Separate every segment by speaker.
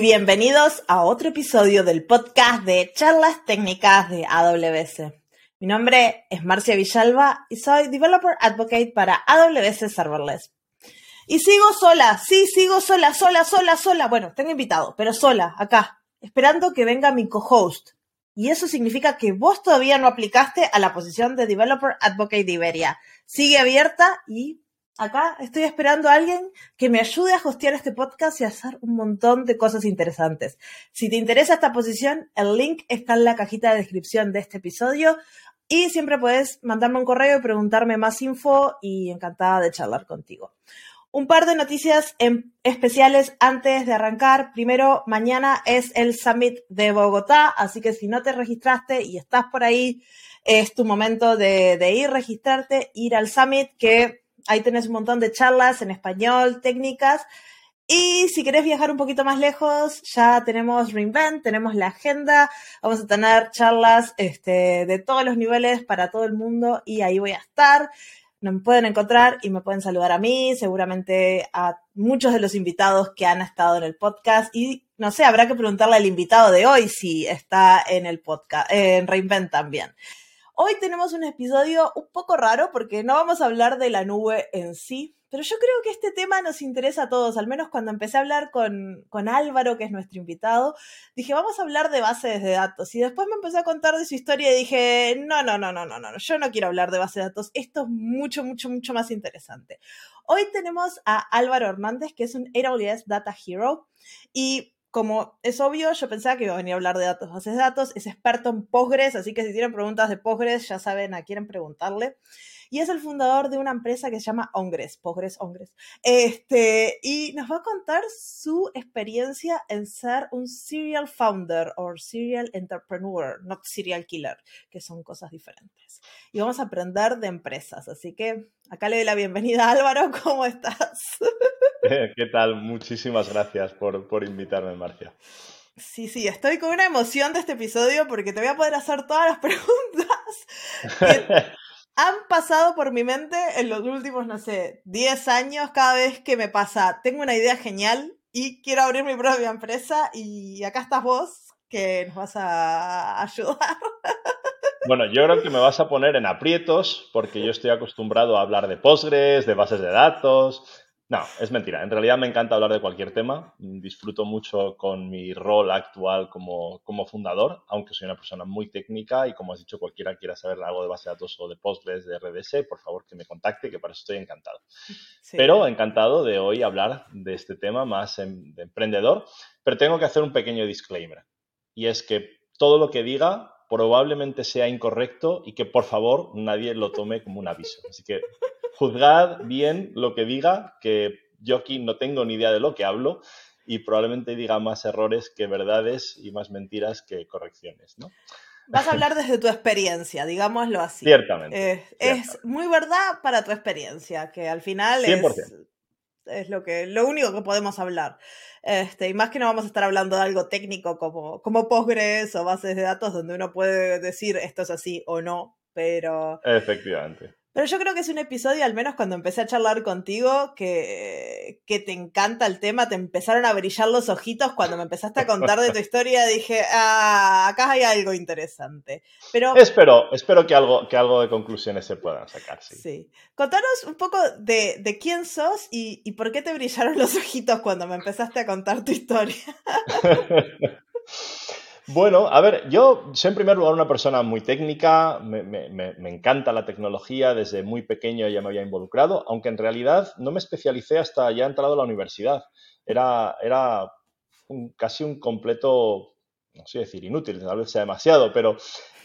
Speaker 1: bienvenidos a otro episodio del podcast de charlas técnicas de AWS. Mi nombre es Marcia Villalba y soy Developer Advocate para AWS Serverless. Y sigo sola, sí, sigo sola, sola, sola, sola. Bueno, tengo invitado, pero sola, acá, esperando que venga mi co-host. Y eso significa que vos todavía no aplicaste a la posición de Developer Advocate de Iberia. Sigue abierta y acá estoy esperando a alguien que me ayude a hostear este podcast y a hacer un montón de cosas interesantes. Si te interesa esta posición, el link está en la cajita de descripción de este episodio y siempre puedes mandarme un correo y preguntarme más info y encantada de charlar contigo. Un par de noticias especiales antes de arrancar. Primero, mañana es el Summit de Bogotá, así que si no te registraste y estás por ahí, es tu momento de, de ir, registrarte, ir al Summit, que Ahí tenés un montón de charlas en español, técnicas. Y si querés viajar un poquito más lejos, ya tenemos Reinvent, tenemos la agenda, vamos a tener charlas este, de todos los niveles para todo el mundo y ahí voy a estar. Me pueden encontrar y me pueden saludar a mí, seguramente a muchos de los invitados que han estado en el podcast y no sé, habrá que preguntarle al invitado de hoy si está en el podcast, en Reinvent también. Hoy tenemos un episodio un poco raro porque no vamos a hablar de la nube en sí, pero yo creo que este tema nos interesa a todos, al menos cuando empecé a hablar con, con Álvaro, que es nuestro invitado, dije, vamos a hablar de bases de datos. Y después me empecé a contar de su historia y dije, no, no, no, no, no, no, yo no quiero hablar de bases de datos, esto es mucho, mucho, mucho más interesante. Hoy tenemos a Álvaro Hernández, que es un AWS Data Hero, y como es obvio, yo pensaba que iba a venir a hablar de datos, bases de datos, es experto en Postgres, así que si tienen preguntas de Postgres, ya saben a quién preguntarle. Y es el fundador de una empresa que se llama Ongres, Postgres Ongres. Este, y nos va a contar su experiencia en ser un serial founder o serial entrepreneur, not serial killer, que son cosas diferentes. Y vamos a aprender de empresas, así que acá le doy la bienvenida a Álvaro, ¿cómo estás?
Speaker 2: ¿Qué tal? Muchísimas gracias por, por invitarme, Marcia.
Speaker 1: Sí, sí, estoy con una emoción de este episodio porque te voy a poder hacer todas las preguntas han pasado por mi mente en los últimos, no sé, 10 años, cada vez que me pasa, tengo una idea genial y quiero abrir mi propia empresa y acá estás vos que nos vas a ayudar.
Speaker 2: Bueno, yo creo que me vas a poner en aprietos porque yo estoy acostumbrado a hablar de Postgres, de bases de datos, no, es mentira. En realidad me encanta hablar de cualquier tema. Disfruto mucho con mi rol actual como, fundador, aunque soy una persona muy técnica y como has dicho, cualquiera quiera saber algo de base de datos o de Postgres, de RDS, por favor que me contacte, que para eso estoy encantado. Pero encantado de hoy hablar de este tema más em, de emprendedor, pero tengo que hacer un pequeño disclaimer. Y es que todo lo que diga probablemente sea incorrecto y que por favor nadie lo tome como un aviso. Así que juzgad bien lo que diga, que yo aquí no tengo ni idea de lo que hablo y probablemente diga más errores que verdades y más mentiras que correcciones, ¿no?
Speaker 1: Vas a hablar desde tu experiencia, digámoslo así.
Speaker 2: Ciertamente.
Speaker 1: Es muy verdad para tu experiencia, que al final es, es, lo, que, lo único que podemos hablar. Este, y más que no vamos a estar hablando de algo técnico como, como Postgres o bases de datos donde uno puede decir esto es así o no, pero...
Speaker 2: Efectivamente.
Speaker 1: Pero yo creo que es un episodio, al menos cuando empecé a charlar contigo, que, que te encanta el tema, te empezaron a brillar los ojitos cuando me empezaste a contar de tu historia, dije, ah, acá hay algo interesante. Pero...
Speaker 2: Espero, espero que algo, que algo de conclusiones se puedan sacar, sí.
Speaker 1: Sí. Contanos un poco de, de quién sos y, y por qué te brillaron los ojitos cuando me empezaste a contar tu historia.
Speaker 2: Bueno, a ver, yo soy en primer lugar una persona muy técnica, me, encanta la tecnología, desde muy pequeño ya me había involucrado, aunque en realidad no me especialicé hasta ya entrado a la universidad. Era, era casi un completo, no sé decir inútil, tal vez sea demasiado, pero,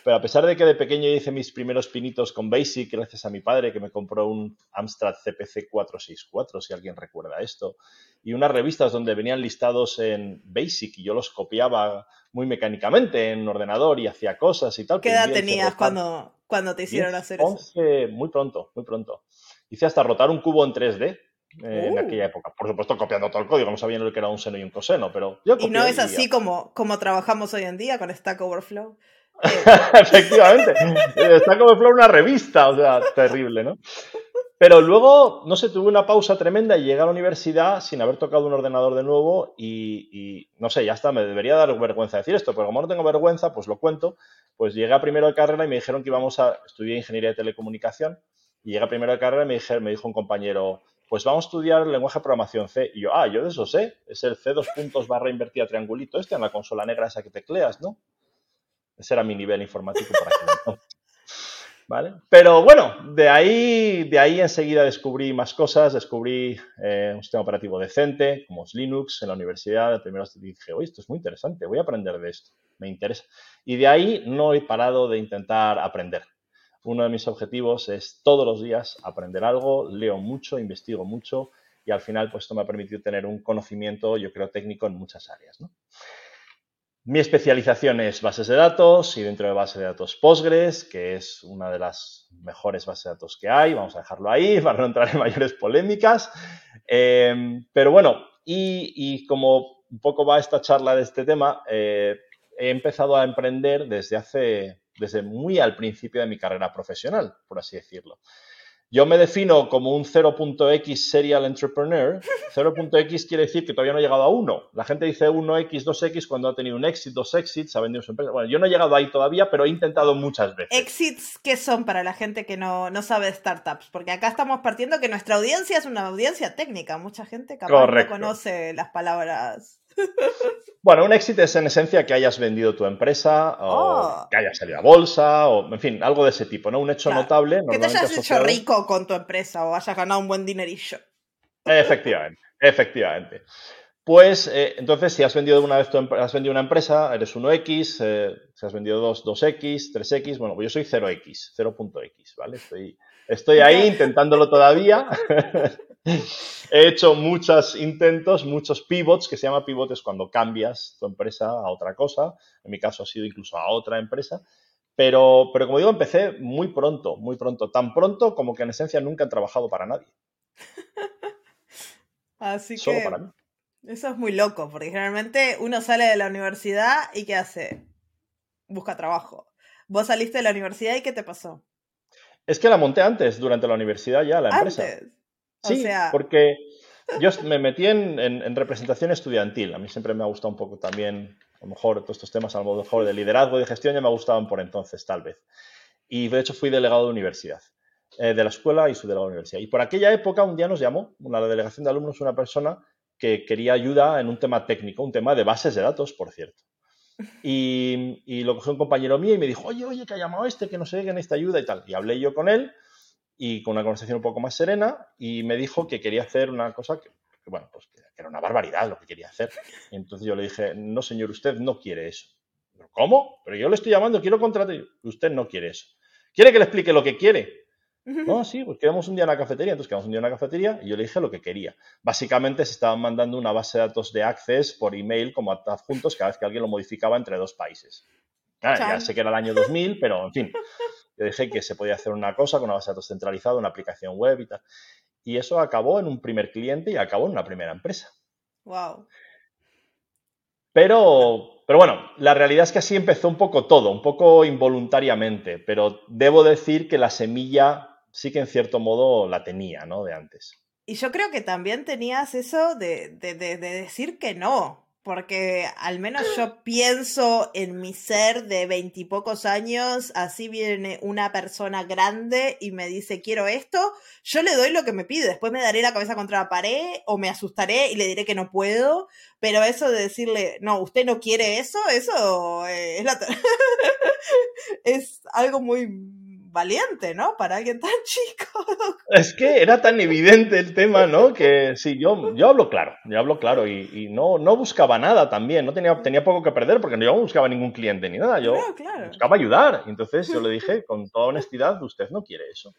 Speaker 2: pero a pesar de que de pequeño hice mis primeros pinitos con Basic, gracias a mi padre que me compró un Amstrad CPC 464, si alguien recuerda esto, y unas revistas donde venían listados en Basic y yo los copiaba muy mecánicamente en ordenador y hacía cosas y tal.
Speaker 1: ¿Qué edad tenías cuando, cuando te hicieron hacer
Speaker 2: eso? Muy pronto, muy pronto. Hice hasta rotar un cubo en 3D eh, en uh. aquella época. Por supuesto, copiando todo el código, no sabía lo que era un seno y un coseno, pero
Speaker 1: yo Y no es así como, como trabajamos hoy en día con Stack Overflow.
Speaker 2: Efectivamente. Stack Overflow una revista, o sea, terrible, ¿no? Pero luego, no sé, tuve una pausa tremenda y llegué a la universidad sin haber tocado un ordenador de nuevo y, no sé, ya está, me debería dar vergüenza decir esto, pero como no tengo vergüenza, pues lo cuento. Pues llegué a primero de carrera y me dijeron que íbamos a estudiar ingeniería de telecomunicación y llegué a primero de carrera y me, me dijo un compañero, pues vamos a estudiar el lenguaje de programación C. Y yo, ah, yo de eso sé, es el C dos puntos barra invertida triangulito este en la consola negra esa que tecleas, ¿no? Ese era mi nivel informático para que ¿Vale? Pero bueno, de ahí, de ahí enseguida descubrí más cosas, descubrí eh, un sistema operativo decente, como es Linux, en la universidad. Primero dije, oye, esto es muy interesante, voy a aprender de esto, me interesa. Y de ahí no he parado de intentar aprender. Uno de mis objetivos es todos los días aprender algo, leo mucho, investigo mucho y al final pues esto me ha permitido tener un conocimiento, yo creo, técnico en muchas áreas. ¿no? Mi especialización es bases de datos y dentro de base de datos Postgres, que es una de las mejores bases de datos que hay. Vamos a dejarlo ahí para no entrar en mayores polémicas. Em, pero bueno, y, como un poco va esta charla de este tema, eh, he empezado a emprender desde hace, desde muy al principio de mi carrera profesional, por así decirlo. Yo me defino como un 0.x serial entrepreneur. 0.x quiere decir que todavía no he llegado a 1. La gente dice 1x, 2x cuando ha tenido un exit, dos exits, ha vendido su empresa. Bueno, yo no he llegado ahí todavía, pero he intentado muchas veces.
Speaker 1: ¿Exits qué son para la gente que no, sabe de startups? Porque acá estamos partiendo que nuestra audiencia es una audiencia técnica. Mucha gente capaz no conoce las palabras
Speaker 2: bueno, un éxito es en esencia que hayas vendido tu empresa o oh. que hayas salido a bolsa o, en fin, algo de ese tipo, ¿no? Un hecho notable.
Speaker 1: Que te hayas hecho rico con tu empresa o hayas ganado un buen dinerillo.
Speaker 2: Efectivamente, efectivamente. Pues eh, entonces, si has vendido una vez has vendido una empresa, eres 1X, eh, si has vendido 2, 2X, 3X, bueno, pues yo soy 0X, 0.x, ¿vale? Estoy, estoy ahí intentándolo todavía. He hecho muchos intentos, muchos pivots, que se llama pivotes cuando cambias tu empresa a otra cosa. En mi caso ha sido incluso a otra empresa. Pero, pero como digo, empecé muy pronto, muy pronto. Tan pronto como que en esencia nunca he trabajado para nadie.
Speaker 1: Así Solo que... para mí. Eso es muy loco, porque generalmente uno sale de la universidad y ¿qué hace? Busca trabajo. Vos saliste de la universidad y ¿qué te pasó?
Speaker 2: Es que la monté antes, durante la universidad ya, la empresa. Sí, porque yo me metí en, representación estudiantil. A mí siempre me ha gustado un poco también, a lo mejor todos estos temas, a lo mejor de liderazgo y de gestión ya me gustaban por entonces, tal vez. Y de hecho fui delegado de universidad, eh, de la escuela y subdelegado de universidad. Y por aquella época un día nos llamó, una delegación de alumnos, una persona que quería ayuda en un tema técnico, un tema de bases de datos, por cierto. Y, y lo cogió un compañero mío y me dijo, oye, oye, que ha llamado este, que no sé, que necesita ayuda y tal. Y hablé yo con él y con una conversación un poco más serena y me dijo que quería hacer una cosa que, bueno, pues que, era una barbaridad lo que quería hacer. Y entonces yo le dije, no señor, usted no quiere eso. ¿Cómo? Pero yo le estoy llamando, quiero contratar. Usted no quiere eso. ¿Quiere que le explique lo que quiere? No, sí, pues quedamos un día en la cafetería. Entonces quedamos un día en la cafetería y yo le dije lo que quería. Básicamente se estaban mandando una base de datos de Access por email como adjuntos cada vez que alguien lo modificaba entre dos países. ya sé que era el año 2000, pero en fin. Yo dije que se podía hacer una cosa con una base de datos centralizada, una aplicación web y tal. Y eso acabó en un primer cliente y acabó en una primera empresa.
Speaker 1: Wow.
Speaker 2: Pero, pero bueno, la realidad es que así empezó un poco todo, un poco involuntariamente, pero debo decir que la semilla sí que en cierto modo la tenía, ¿no? De antes.
Speaker 1: Y yo creo que también tenías eso de, de, de decir que no porque al menos yo pienso en mi ser de veintipocos años, así viene una persona grande y me dice quiero esto, yo le doy lo que me pide, después me daré la cabeza contra la pared o me asustaré y le diré que no puedo, pero eso de decirle, no, usted no quiere eso, eso eh, es, algo muy valiente, ¿no? Para alguien tan chico.
Speaker 2: Es que era tan evidente el tema, ¿no? Que sí, yo, yo hablo claro, yo hablo claro y, no, no buscaba nada también, no tenía, tenía poco que perder porque yo no buscaba ningún cliente ni nada, yo buscaba ayudar. Entonces yo le dije con toda honestidad, usted no quiere eso.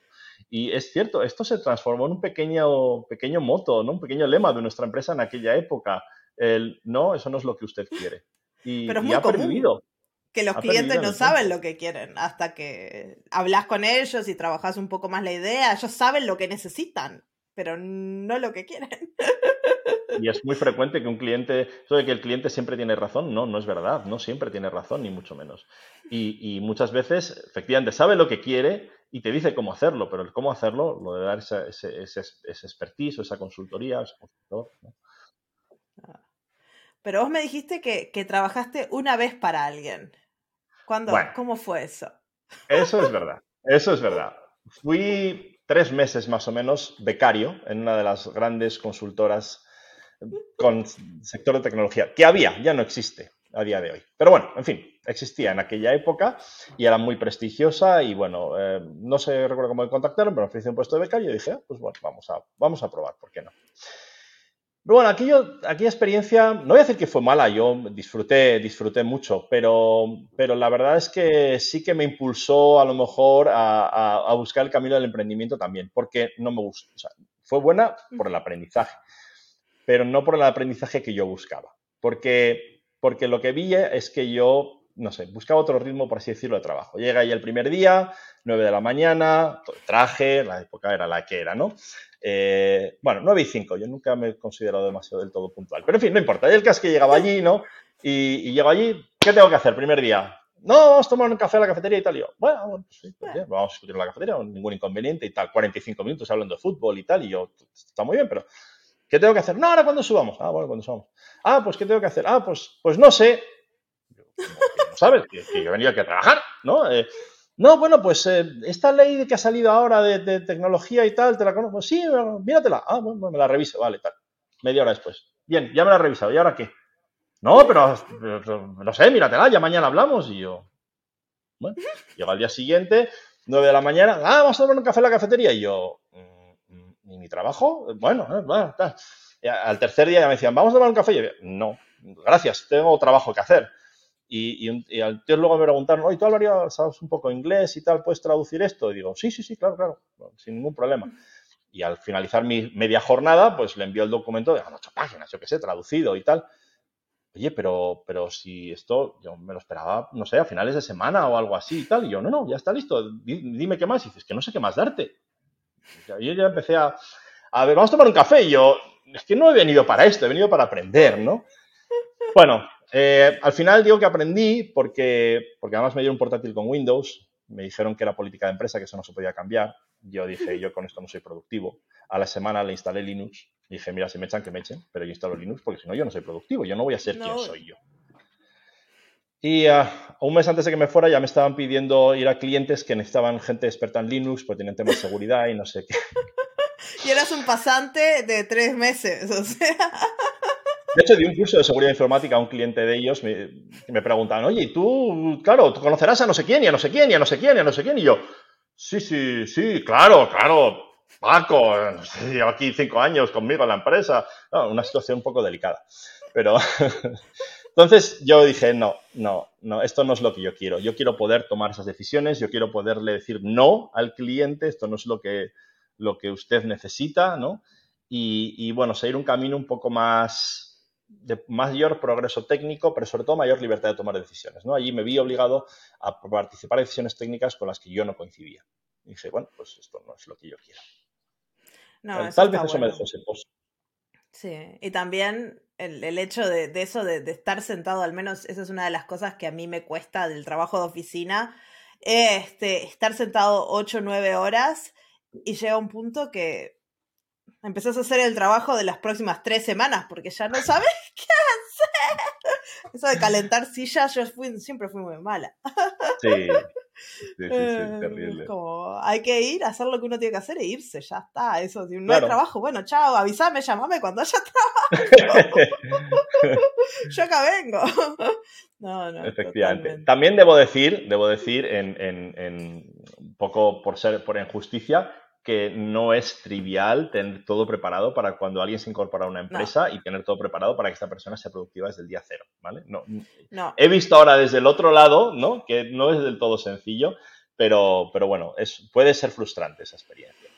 Speaker 2: Y es cierto, esto se transformó en un pequeño, pequeño moto, ¿no? Un pequeño lema de nuestra empresa en aquella época. El, no, eso no es lo que usted quiere. Y,
Speaker 1: Pero es muy ha pervivido que los clientes no saben lo que quieren hasta que hablas con ellos y trabajas un poco más la idea. Ellos saben lo que necesitan, pero no lo que quieren.
Speaker 2: Y es muy frecuente que un cliente, eso de que el cliente siempre tiene razón, no, no es verdad, no siempre tiene razón, ni mucho menos. Y, muchas veces, efectivamente, sabe lo que quiere y te dice cómo hacerlo, pero el cómo hacerlo, lo de dar ese, ese, ese, expertise o esa consultoría, ese consultor,
Speaker 1: Pero vos me dijiste que, que, trabajaste una vez para alguien. ¿Cuándo? ¿Cómo fue eso?
Speaker 2: Eso es verdad, eso es verdad. Fui tres meses más o menos becario en una de las grandes consultoras con sector de tecnología, que había, ya no existe a día de hoy. Pero bueno, en fin, existía en aquella época y era muy prestigiosa y bueno, eh, no sé, recuerdo cómo me contactaron, pero me ofrecieron un puesto de becario y dije, ah, pues bueno, vamos a, vamos a probar, ¿por qué no? Pero bueno, aquello, aquella experiencia, no voy a decir que fue mala, yo disfruté, disfruté mucho, pero, pero la verdad es que sí que me impulsó a lo mejor a, buscar el camino del emprendimiento también, porque no me gustó. O sea, fue buena por el aprendizaje, pero no por el aprendizaje que yo buscaba. Porque, porque lo que vi es que yo, no sé, buscaba otro ritmo, por así decirlo, de trabajo. Llega ahí el primer día, 9 de la mañana, traje, la época era la que era, ¿no? Eh, bueno, 9 y 5, yo nunca me he considerado demasiado del todo puntual. Pero en fin, no importa. El caso es que llegaba allí, ¿no? Y, y llego allí, ¿qué tengo que hacer? Primer día. No, vamos a tomar un café a la cafetería y tal. Y yo, bueno, pues sí, pues vamos a discutir en la cafetería, ningún inconveniente y tal. 45 minutos hablando de fútbol y tal. Y yo, está muy bien, pero ¿qué tengo que hacer? No, ahora cuando subamos. Ah, bueno, cuando subamos. Ah, pues ¿qué tengo que hacer? Ah, pues, pues no sé. no sabes, que, yo venía aquí a trabajar, ¿no? Eh, no, bueno, pues eh, esta ley que ha salido ahora de, tecnología y tal, ¿te la conozco? Sí, míratela. Ah, bueno, me la reviso, vale, tal. Media hora después. Bien, ya me la he revisado. ¿Y ahora qué? No, pero no sé, míratela, ya mañana hablamos. Y yo, bueno, llego al día siguiente, 9 de la mañana, ah, vamos a tomar un café en la cafetería. Y yo, mm, ¿y mi trabajo? Bueno, eh, tal. al tercer día ya me decían, vamos a tomar un café. Y yo, no, gracias, tengo trabajo que hacer. Y, al tío luego me preguntaron, oye, tú Álvaro, sabes un poco inglés y tal, ¿puedes traducir esto? Y digo, sí, sí, sí, claro, claro, sin ningún problema. Y al finalizar mi media jornada, pues le envió el documento de ocho páginas, yo qué sé, traducido y tal. Oye, pero, pero si esto, yo me lo esperaba, no sé, a finales de semana o algo así y tal. Y yo, no, no, ya está listo, dime qué más. Y dices, que no sé qué más darte. Y yo ya empecé a, a ver, vamos a tomar un café. Y yo, es que no he venido para esto, he venido para aprender, ¿no? Bueno, eh, al final digo que aprendí porque, porque además me dieron un portátil con Windows, me dijeron que era política de empresa, que eso no se podía cambiar. Yo dije, yo con esto no soy productivo. A la semana le instalé Linux. Dije, mira, si me echan, que me echen, pero yo instalo Linux porque si no, yo no soy productivo, yo no voy a ser quien soy yo. Y ah, un mes antes de que me fuera ya me estaban pidiendo ir a clientes que necesitaban gente experta en Linux, pues tenían temas de seguridad y no sé qué.
Speaker 1: y eras un pasante de tres meses, o sea.
Speaker 2: De hecho, di un curso de seguridad informática a un cliente de ellos me, me preguntaban, oye, tú, claro, tú conocerás a no sé quién, y a no sé quién, y a no sé quién, y a no sé quién. Y yo, sí, sí, sí, claro, claro, Paco, llevo aquí cinco años conmigo en la empresa. una situación un poco delicada. Pero entonces yo dije, no, no, no, esto no es lo que yo quiero. Yo quiero poder tomar esas decisiones, yo quiero poderle decir no al cliente, esto no es lo que, lo que usted necesita, ¿no? Y bueno, seguir un camino un poco más, de mayor progreso técnico, pero sobre todo mayor libertad de tomar decisiones. ¿no? Allí me vi obligado a participar en decisiones técnicas con las que yo no coincidía. Y dije, bueno, pues esto no es lo que yo quiero. Tal vez eso me dejó ese post.
Speaker 1: Sí, y también el, hecho de, eso, de, estar sentado, al menos esa es una de las cosas que a mí me cuesta del trabajo de oficina, este, estar sentado 8 o 9 horas y llega un punto que empezás a hacer el trabajo de las próximas tres semanas porque ya no sabes qué hacer. Eso de calentar sillas, yo siempre fui muy mala.
Speaker 2: Sí. Sí, sí, eh, terrible.
Speaker 1: Como hay que ir, hacer lo que uno tiene que hacer e irse, ya está. Eso, si no hay trabajo, bueno, chao, avísame, llamame cuando haya trabajo. yo acá vengo. No, no.
Speaker 2: Efectivamente. También debo decir, debo decir, en, en, en, un poco por ser por injusticia, que no es trivial tener todo preparado para cuando alguien se incorpora a una empresa y tener todo preparado para que esta persona sea productiva desde el día cero, ¿vale? No, He visto ahora desde el otro lado, ¿no? Que no es del todo sencillo, pero, pero bueno, es, puede ser frustrante esa experiencia.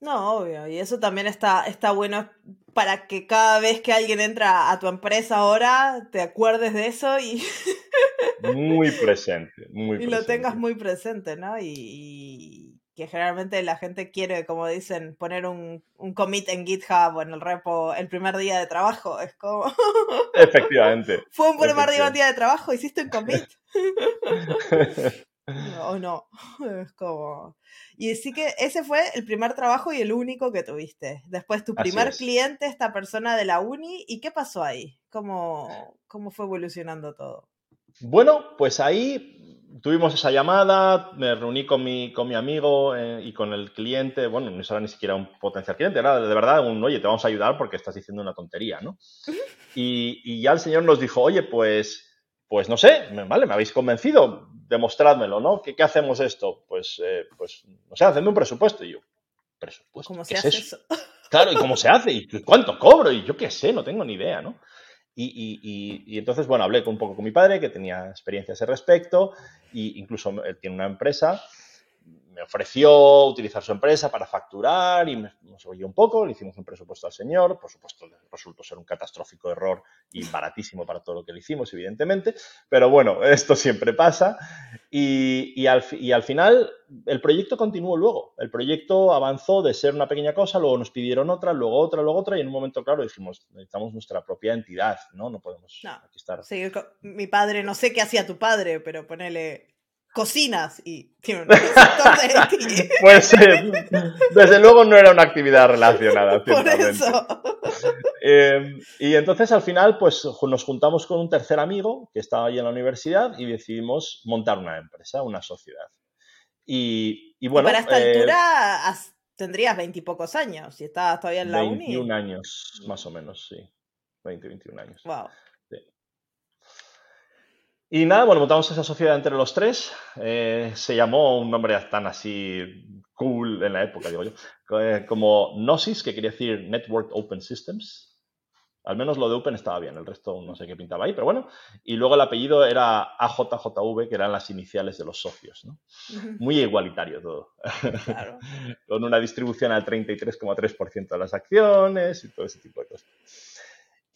Speaker 1: No, obvio, y eso también está, está bueno para que cada vez que alguien entra a tu empresa ahora, te acuerdes de eso y...
Speaker 2: muy presente, muy presente.
Speaker 1: Y lo tengas muy presente, ¿no? y que generalmente la gente quiere, como dicen, poner un, un, commit en GitHub o en el repo el primer día de trabajo. Es como.
Speaker 2: Efectivamente.
Speaker 1: Fue un primer día de trabajo, hiciste un commit. o no. Es como. Y sí que ese fue el primer trabajo y el único que tuviste. Después tu primer cliente, esta persona de la uni, ¿y qué pasó ahí? ¿Cómo, cómo fue evolucionando todo?
Speaker 2: Bueno, pues ahí tuvimos esa llamada, me reuní con mi, con mi amigo eh, y con el cliente, bueno, no era ni siquiera un potencial cliente, era de verdad un, oye, te vamos a ayudar porque estás diciendo una tontería, ¿no? Y, y ya el señor nos dijo, oye, pues, pues no sé, vale, me habéis convencido, demostrádmelo, ¿no? ¿Qué, qué hacemos esto? Pues, eh, pues, no sé, hacedme un presupuesto. Y yo, ¿presupuesto?
Speaker 1: ¿Cómo se hace eso?
Speaker 2: Claro, ¿y cómo se hace? ¿Y cuánto cobro? Y yo qué sé, no tengo ni idea, ¿no? Y, entonces, bueno, hablé un poco con mi padre, que tenía experiencia a ese respecto, e incluso él tiene una empresa, me ofreció utilizar su empresa para facturar y nos oyó un poco, le hicimos un presupuesto al señor, por supuesto resultó ser un catastrófico error y baratísimo para todo lo que le hicimos, evidentemente, pero bueno, esto siempre pasa y, al, y al final el proyecto continuó luego, el proyecto avanzó de ser una pequeña cosa, luego nos pidieron otra, luego otra, luego otra y en un momento claro dijimos, necesitamos nuestra propia entidad, ¿no? No podemos aquí estar.
Speaker 1: Sí, mi padre, no sé qué hacía tu padre, pero ponele cocinas y
Speaker 2: Pues desde luego no era una actividad relacionada.
Speaker 1: Por eso.
Speaker 2: Em, y entonces al final pues nos juntamos con un tercer amigo que estaba ahí en la universidad y decidimos montar una empresa, una sociedad. Y, bueno...
Speaker 1: para esta eh, altura tendrías veintipocos años, si estabas todavía en la
Speaker 2: 21 uni. años, más o menos, sí. 20, 21 años.
Speaker 1: Wow.
Speaker 2: Y nada, bueno, montamos esa sociedad entre los tres. Eh, se llamó un nombre tan así cool en la época, digo yo, eh, como Gnosis, que quería decir Network Open Systems. Al menos lo de Open estaba bien, el resto no sé qué pintaba ahí, pero bueno. Y luego el apellido era AJJV, que eran las iniciales de los socios, ¿no? Muy igualitario todo. Claro. Con una distribución al 33,3% de las acciones y todo ese tipo de cosas.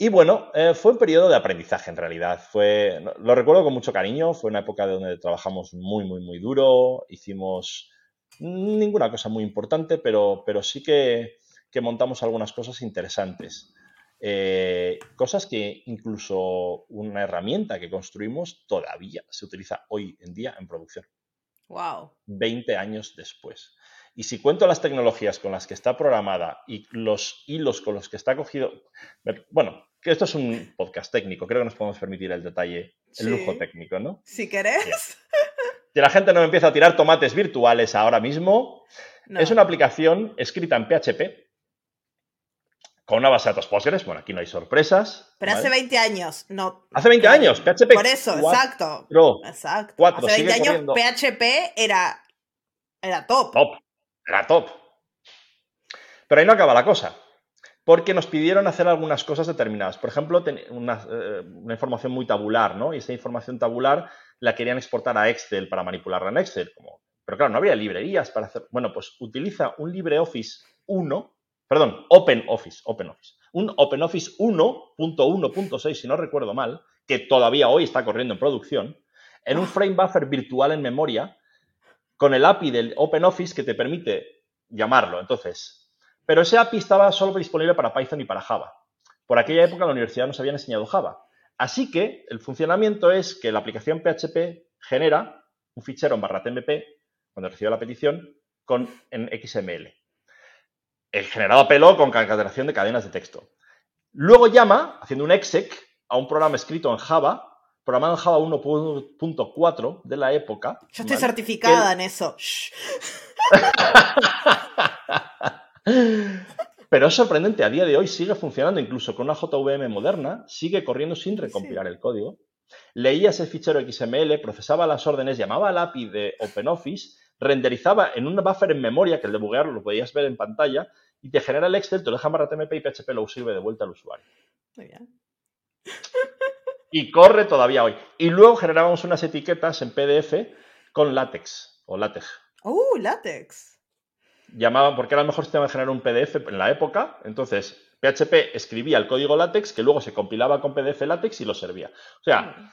Speaker 2: Y bueno, eh, fue un periodo de aprendizaje en realidad. Fue, lo recuerdo con mucho cariño, fue una época donde trabajamos muy, muy, muy duro, hicimos ninguna cosa muy importante, pero, pero sí que, montamos algunas cosas interesantes. Eh, cosas que incluso una herramienta que construimos todavía se utiliza hoy en día en producción.
Speaker 1: Wow.
Speaker 2: 20 años después. Y si cuento las tecnologías con las que está programada y los hilos con los que está cogido, bueno, que esto es un podcast técnico, creo que nos podemos permitir el detalle, el lujo técnico, ¿no?
Speaker 1: Si querés.
Speaker 2: Si la gente no empieza a tirar tomates virtuales ahora mismo, es una aplicación escrita en PHP con una base de datos Postgres. Bueno, aquí no hay sorpresas.
Speaker 1: Pero hace 20 años, no.
Speaker 2: Hace 20 años, PHP.
Speaker 1: Por eso, exacto.
Speaker 2: exacto.
Speaker 1: hace 20 años PHP era, era top.
Speaker 2: Top. Era top. Pero ahí no acaba la cosa porque nos pidieron hacer algunas cosas determinadas. Por ejemplo, una, eh, una, información muy tabular, ¿no? Y esa información tabular la querían exportar a Excel para manipularla en Excel. Como... Pero claro, no había librerías para hacer... Bueno, pues utiliza un LibreOffice 1, perdón, OpenOffice, OpenOffice. Un OpenOffice 1.1.6, si no recuerdo mal, que todavía hoy está corriendo en producción, en un frame buffer virtual en memoria, con el API del OpenOffice que te permite llamarlo. Entonces, pero ese API estaba solo disponible para Python y para Java. Por aquella época la universidad nos había enseñado Java. Así que el funcionamiento es que la aplicación PHP genera un fichero en barra TMP cuando recibe la petición con, en XML. El generado a pelo con cancelación de cadenas de texto. Luego llama, haciendo un exec, a un programa escrito en Java, programado en Java 1.4 de la época.
Speaker 1: Yo estoy certificada en eso.
Speaker 2: Pero es sorprendente, a día de hoy sigue funcionando incluso con una JVM moderna, sigue corriendo sin recompilar el código. Leía ese fichero XML, procesaba las órdenes, llamaba al API de OpenOffice, renderizaba en un buffer en memoria, que el debuguearlo lo podías ver en pantalla, y te genera el Excel, te lo deja en TMP y PHP lo sirve de vuelta al usuario. Muy bien. Y corre todavía hoy. Y luego generábamos unas etiquetas en PDF con látex o látex.
Speaker 1: ¡Uh, látex!
Speaker 2: Llamaban, porque era el mejor sistema de generar un PDF en la época, entonces PHP escribía el código látex que luego se compilaba con PDF látex y lo servía. O sea...
Speaker 1: Mm.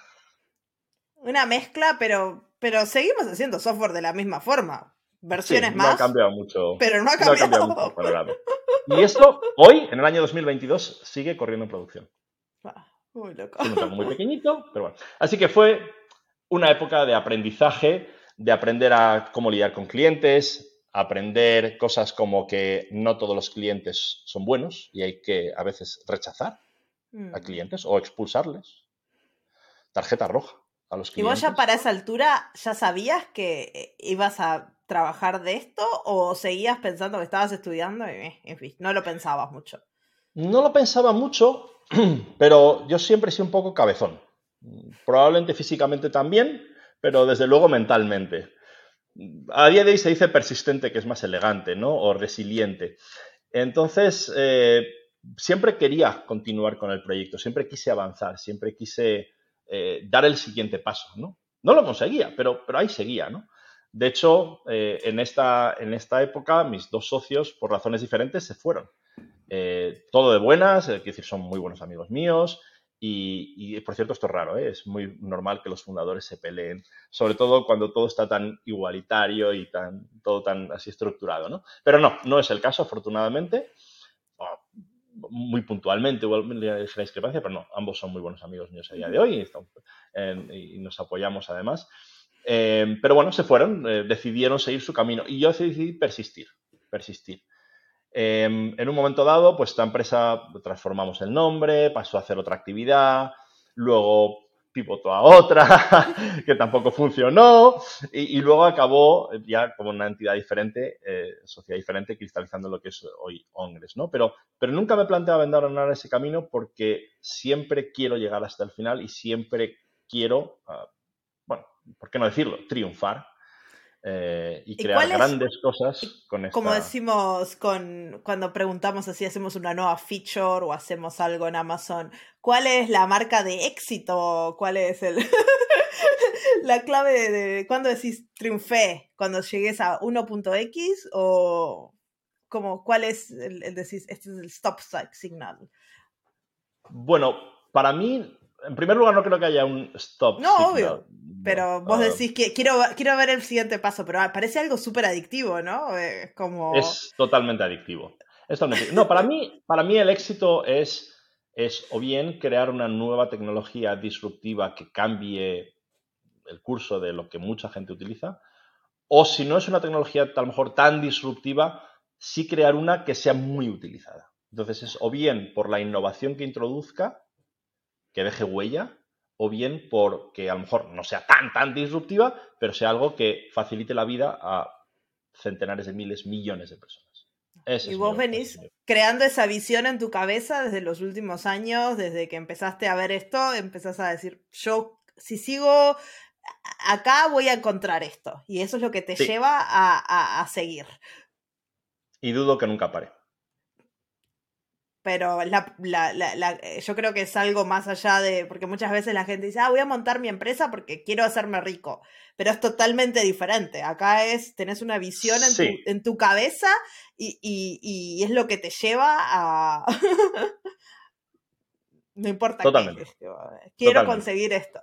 Speaker 1: Una mezcla, pero, pero seguimos haciendo software de la misma forma. versiones más.
Speaker 2: No ha cambiado mucho.
Speaker 1: Pero no ha cambiado.
Speaker 2: mucho Y esto, hoy, en el año 2022, sigue corriendo en producción.
Speaker 1: Ah, muy loco.
Speaker 2: muy pequeñito, pero bueno. Así que fue una época de aprendizaje, de aprender a cómo lidiar con clientes, aprender cosas como que no todos los clientes son buenos y hay que a veces rechazar a
Speaker 1: Mm.
Speaker 2: clientes o expulsarles. Tarjeta roja a los
Speaker 1: ¿Y
Speaker 2: clientes.
Speaker 1: vos ya para esa altura ya sabías que eh, ibas a trabajar de esto o seguías pensando que estabas estudiando y eh, en fin, no lo pensabas mucho?
Speaker 2: No lo pensaba mucho, pero yo siempre he sido un poco cabezón. Probablemente físicamente también, pero desde luego mentalmente. A día de hoy se dice persistente, que es más elegante, ¿no? O resiliente. Entonces, eh, siempre quería continuar con el proyecto, siempre quise avanzar, siempre quise eh, dar el siguiente paso, ¿no? No lo conseguía, pero, pero ahí seguía, ¿no? De hecho, eh, en, esta, en esta época, mis dos socios, por razones diferentes, se fueron. Todo de buenas, es decir, son muy buenos amigos míos. Y, y por cierto, esto es raro, ¿eh? es muy normal que los fundadores se peleen, sobre todo cuando todo está tan igualitario y tan, todo tan así estructurado, ¿no? Pero no, no es el caso, afortunadamente. Oh, muy puntualmente igual la discrepancia, pero no, ambos son muy buenos amigos míos a día de hoy y, estamos, eh, y nos apoyamos además. Eh, pero bueno, se fueron, decidieron seguir su camino y yo decidí persistir, persistir. Eh, en un momento dado, pues esta empresa transformamos el nombre, pasó a hacer otra actividad, luego pivotó a otra, que tampoco funcionó, y, luego acabó ya como una entidad diferente, eh, sociedad diferente, cristalizando lo que es hoy Ongres, ¿no? Pero, pero nunca me planteaba abandonar ese camino porque siempre quiero llegar hasta el final y siempre quiero, uh, bueno, ¿por qué no decirlo? Triunfar eh, y, ¿Y crear grandes cosas con esta...
Speaker 1: Como decimos con, cuando preguntamos así, hacemos una nueva feature o hacemos algo en Amazon, ¿cuál es la marca de éxito? ¿Cuál es el... la clave de, de cuando decís triunfé? ¿Cuando llegues a 1.x o como cuál es el, el decís, este es el stop signal?
Speaker 2: Bueno, para mí en primer lugar, no creo que haya un stop.
Speaker 1: No, signal. obvio. Pero vos decís que quiero, quiero ver el siguiente paso, pero parece algo súper adictivo, ¿no? Eh, como...
Speaker 2: Es totalmente adictivo. Es totalmente... No, para mí, para mí el éxito es, es o bien crear una nueva tecnología disruptiva que cambie el curso de lo que mucha gente utiliza, o si no es una tecnología a lo mejor tan disruptiva, sí crear una que sea muy utilizada. Entonces es o bien por la innovación que introduzca, que deje huella, o bien porque a lo mejor no sea tan, tan disruptiva, pero sea algo que facilite la vida a centenares de miles, millones de personas.
Speaker 1: Ese y vos venís creando esa visión en tu cabeza desde los últimos años, desde que empezaste a ver esto, empezás a decir, yo si sigo acá voy a encontrar esto. Y eso es lo que te sí. lleva a, a, a seguir.
Speaker 2: Y dudo que nunca pare
Speaker 1: pero la, la, la, yo creo que es algo más allá de, porque muchas veces la gente dice, ah, voy a montar mi empresa porque quiero hacerme rico, pero es totalmente diferente. Acá es, tenés una visión en, sí. tu, en tu, cabeza y, y, y, es lo que te lleva a... no importa
Speaker 2: totalmente.
Speaker 1: qué, quiero totalmente. conseguir esto.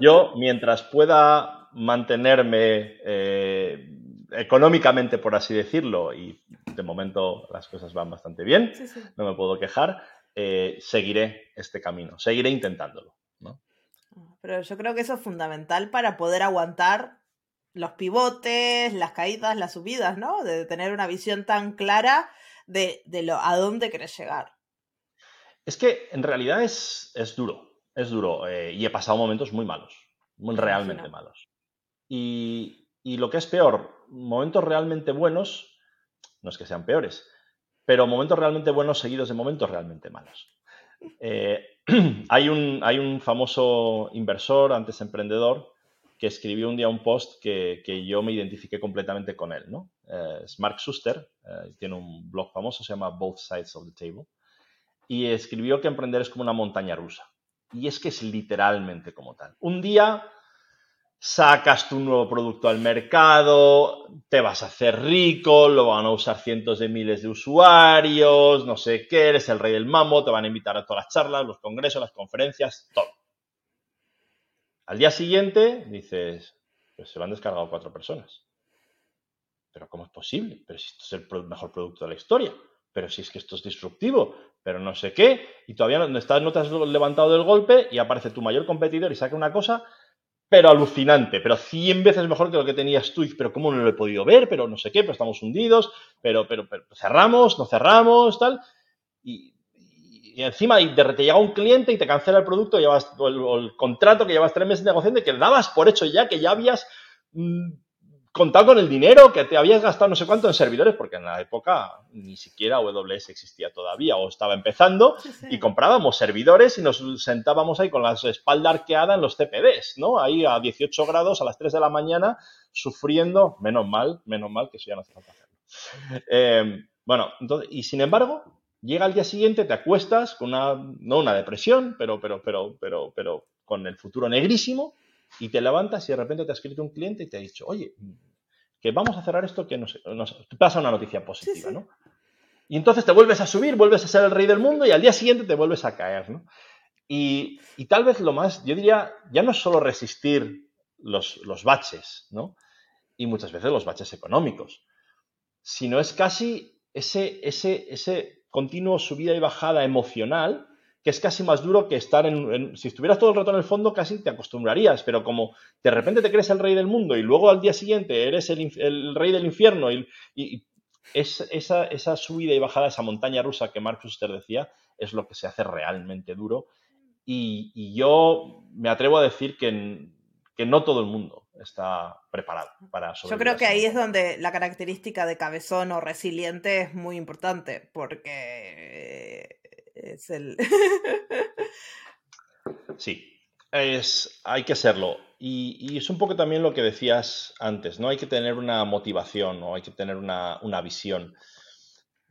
Speaker 2: yo, mientras pueda mantenerme... Eh, económicamente, por así decirlo, y de momento las cosas van bastante bien,
Speaker 1: sí, sí.
Speaker 2: no me puedo quejar, eh, seguiré este camino, seguiré intentándolo. ¿no?
Speaker 1: Pero yo creo que eso es fundamental para poder aguantar los pivotes, las caídas, las subidas, ¿no? De tener una visión tan clara de, de lo, a dónde querés llegar.
Speaker 2: Es que en realidad es, es duro, es duro, eh, y he pasado momentos muy malos, muy realmente malos. Y, y lo que es peor, momentos realmente buenos, no es que sean peores, pero momentos realmente buenos seguidos de momentos realmente malos. Eh, hay, un, famoso inversor, antes emprendedor, que escribió un día un post que, yo me identifiqué completamente con él. Eh, es Mark Suster, eh, tiene un blog famoso, se llama Both Sides of the Table, y escribió que emprender es como una montaña rusa. Y es que es literalmente como tal. Un día sacas tu nuevo producto al mercado, te vas a hacer rico, lo van a usar cientos de miles de usuarios, no sé qué, eres el rey del mambo, te van a invitar a todas las charlas, los congresos, las conferencias, todo. Al día siguiente dices, pues se lo han descargado cuatro personas. pero ¿cómo es posible? Pero si esto es el mejor producto de la historia, pero si es que esto es disruptivo, pero no sé qué, y todavía no, estás, no te has levantado del golpe y aparece tu mayor competidor y saca una cosa, pero alucinante, pero 100 veces mejor que lo que tenías tú, pero ¿cómo no lo he podido ver? Pero no sé qué, pero estamos hundidos, pero, pero, pero cerramos, no cerramos, tal, y, encima y te, llega un cliente y te cancela el producto llevas, o el, contrato que llevas tres meses negociando y que dabas por hecho ya que ya habías... Mm, contado con el dinero que te habías gastado no sé cuánto en servidores, porque en la época ni siquiera AWS existía todavía o estaba empezando, y comprábamos servidores y nos sentábamos ahí con la espalda arqueada en los CPDs, ¿no? Ahí a 18 grados a las 3 de la mañana, sufriendo, menos mal, menos mal que eso ya no hace falta hacerlo. Eh, bueno, entonces, y sin embargo, llega al día siguiente, te acuestas con una, no una depresión, pero, pero, pero, pero, pero con el futuro negrísimo, y te levantas y de repente te ha escrito un cliente y te ha dicho, oye, que vamos a cerrar esto, que no sé, te pasa una noticia positiva, ¿no? Y entonces te vuelves a subir, vuelves a ser el rey del mundo y al día siguiente te vuelves a caer, ¿no? Y, tal vez lo más, yo diría, ya no es solo resistir los, los baches, ¿no? Y muchas veces los baches económicos, sino es casi ese, ese, ese continuo subida y bajada emocional que es casi más duro que estar en, Si estuvieras todo el rato en el fondo, casi te acostumbrarías, pero como de repente te crees el rey del mundo y luego al día siguiente eres el, rey del infierno y, es, esa, subida y bajada, esa montaña rusa que Mark Fuster decía, es lo que se hace realmente duro. Y, yo me atrevo a decir que, que no todo el mundo está preparado para
Speaker 1: sobrevivir. Yo creo que ahí es donde la característica de cabezón o resiliente es muy importante, porque es el...
Speaker 2: sí, es, hay que serlo. Y, es un poco también lo que decías antes, ¿no? Hay que tener una motivación o hay que tener una, visión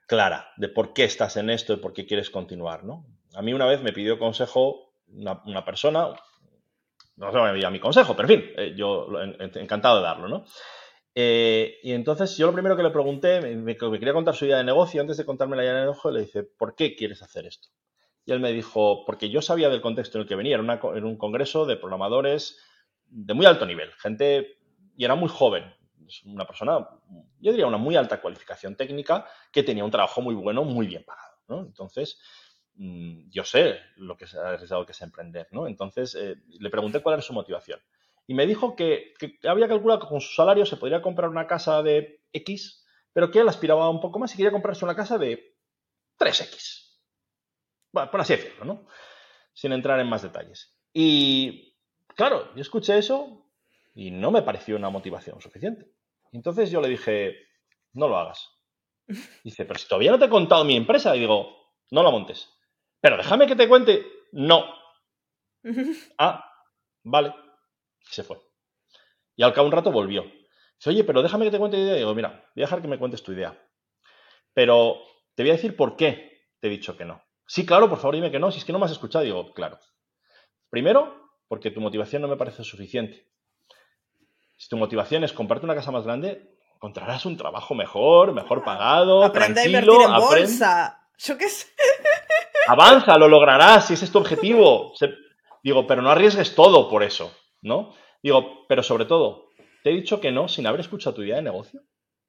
Speaker 2: clara de por qué estás en esto y por qué quieres continuar, ¿no? A mí una vez me pidió consejo una, persona, no sé me pidió mi consejo, pero en fin, eh, yo encantado de darlo, ¿no? Eh, y entonces yo lo primero que le pregunté, me, quería contar su idea de negocio, antes de contarme la idea de negocio, le dije, ¿por qué quieres hacer esto? Y él me dijo, porque yo sabía del contexto en el que venía, era, un congreso de programadores de muy alto nivel, gente, y era muy joven, una persona, yo diría una muy alta cualificación técnica, que tenía un trabajo muy bueno, muy bien pagado, ¿no? Entonces, yo sé lo que, ha que es emprender, ¿no? Entonces, eh, le pregunté cuál era su motivación y me dijo que, había calculado que con su salario se podría comprar una casa de X, pero que él aspiraba un poco más y quería comprarse una casa de 3X. Bueno, por así decirlo, ¿no? Sin entrar en más detalles. Y claro, yo escuché eso y no me pareció una motivación suficiente. Entonces yo le dije, no lo hagas. Dice, pero si todavía no te he contado mi empresa. Y digo, no la montes. Pero déjame que te cuente. No. ah, vale se fue. Y al cabo de un rato volvió. Dice, oye, pero déjame que te cuente la idea. Y digo, mira, voy a dejar que me cuentes tu idea. Pero te voy a decir por qué te he dicho que no. Sí, claro, por favor, dime que no. Si es que no me has escuchado, digo, claro. Primero, porque tu motivación no me parece suficiente. Si tu motivación es comprarte una casa más grande, encontrarás un trabajo mejor, mejor pagado, Aprende tranquilo. A invertir en bolsa. Yo qué sé. Avanza, lo lograrás si ese es tu objetivo. Digo, pero no arriesgues todo por eso. ¿no? Digo, pero sobre todo, te he dicho que no sin haber escuchado tu idea de negocio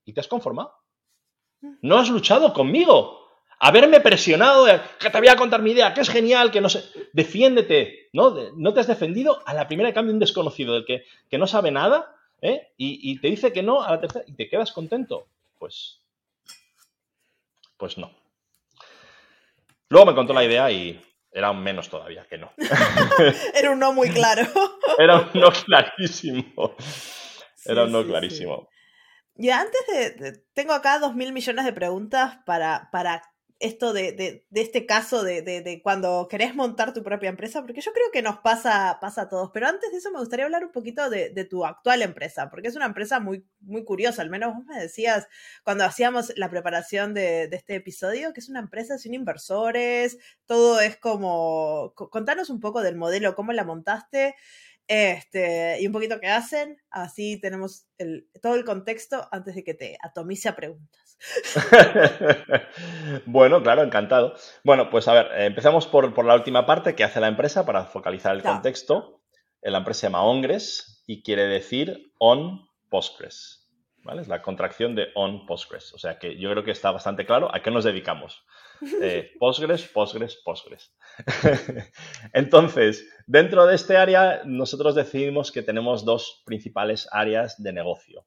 Speaker 2: y te has conformado. No has luchado conmigo. Haberme presionado, que te voy a contar mi idea, que es genial, que no sé. Defiéndete, ¿no? No te has defendido a la primera cambio un desconocido del que, que no sabe nada, ¿eh? y, y, te dice que no a la tercera y te quedas contento. Pues. Pues no. Luego me contó la idea y, era un menos todavía que no.
Speaker 1: Era un no muy claro.
Speaker 2: Era un no clarísimo. Era un no clarísimo.
Speaker 1: Y antes de, Tengo acá dos mil millones de preguntas para, para esto de, de, este caso de, de, cuando querés montar tu propia empresa, porque yo creo que nos pasa, pasa a todos. Pero antes de eso me gustaría hablar un poquito de, tu actual empresa, porque es una empresa muy, muy curiosa, al menos vos me decías cuando hacíamos la preparación de, este episodio, que es una empresa sin inversores, todo es como, contanos un poco del modelo, cómo la montaste. Este, y un poquito qué hacen, así tenemos el, todo el contexto antes de que te atomice a preguntas.
Speaker 2: bueno, claro, encantado. Bueno, pues a ver, eh, empezamos por, la última parte que hace la empresa para focalizar el contexto. La empresa se llama Ongres y quiere decir on Postgres. ¿vale? Es la contracción de on Postgres. O sea que yo creo que está bastante claro a qué nos dedicamos. Eh, Postgres, Postgres, Postgres. Entonces, dentro de este área, nosotros decidimos que tenemos dos principales áreas de negocio.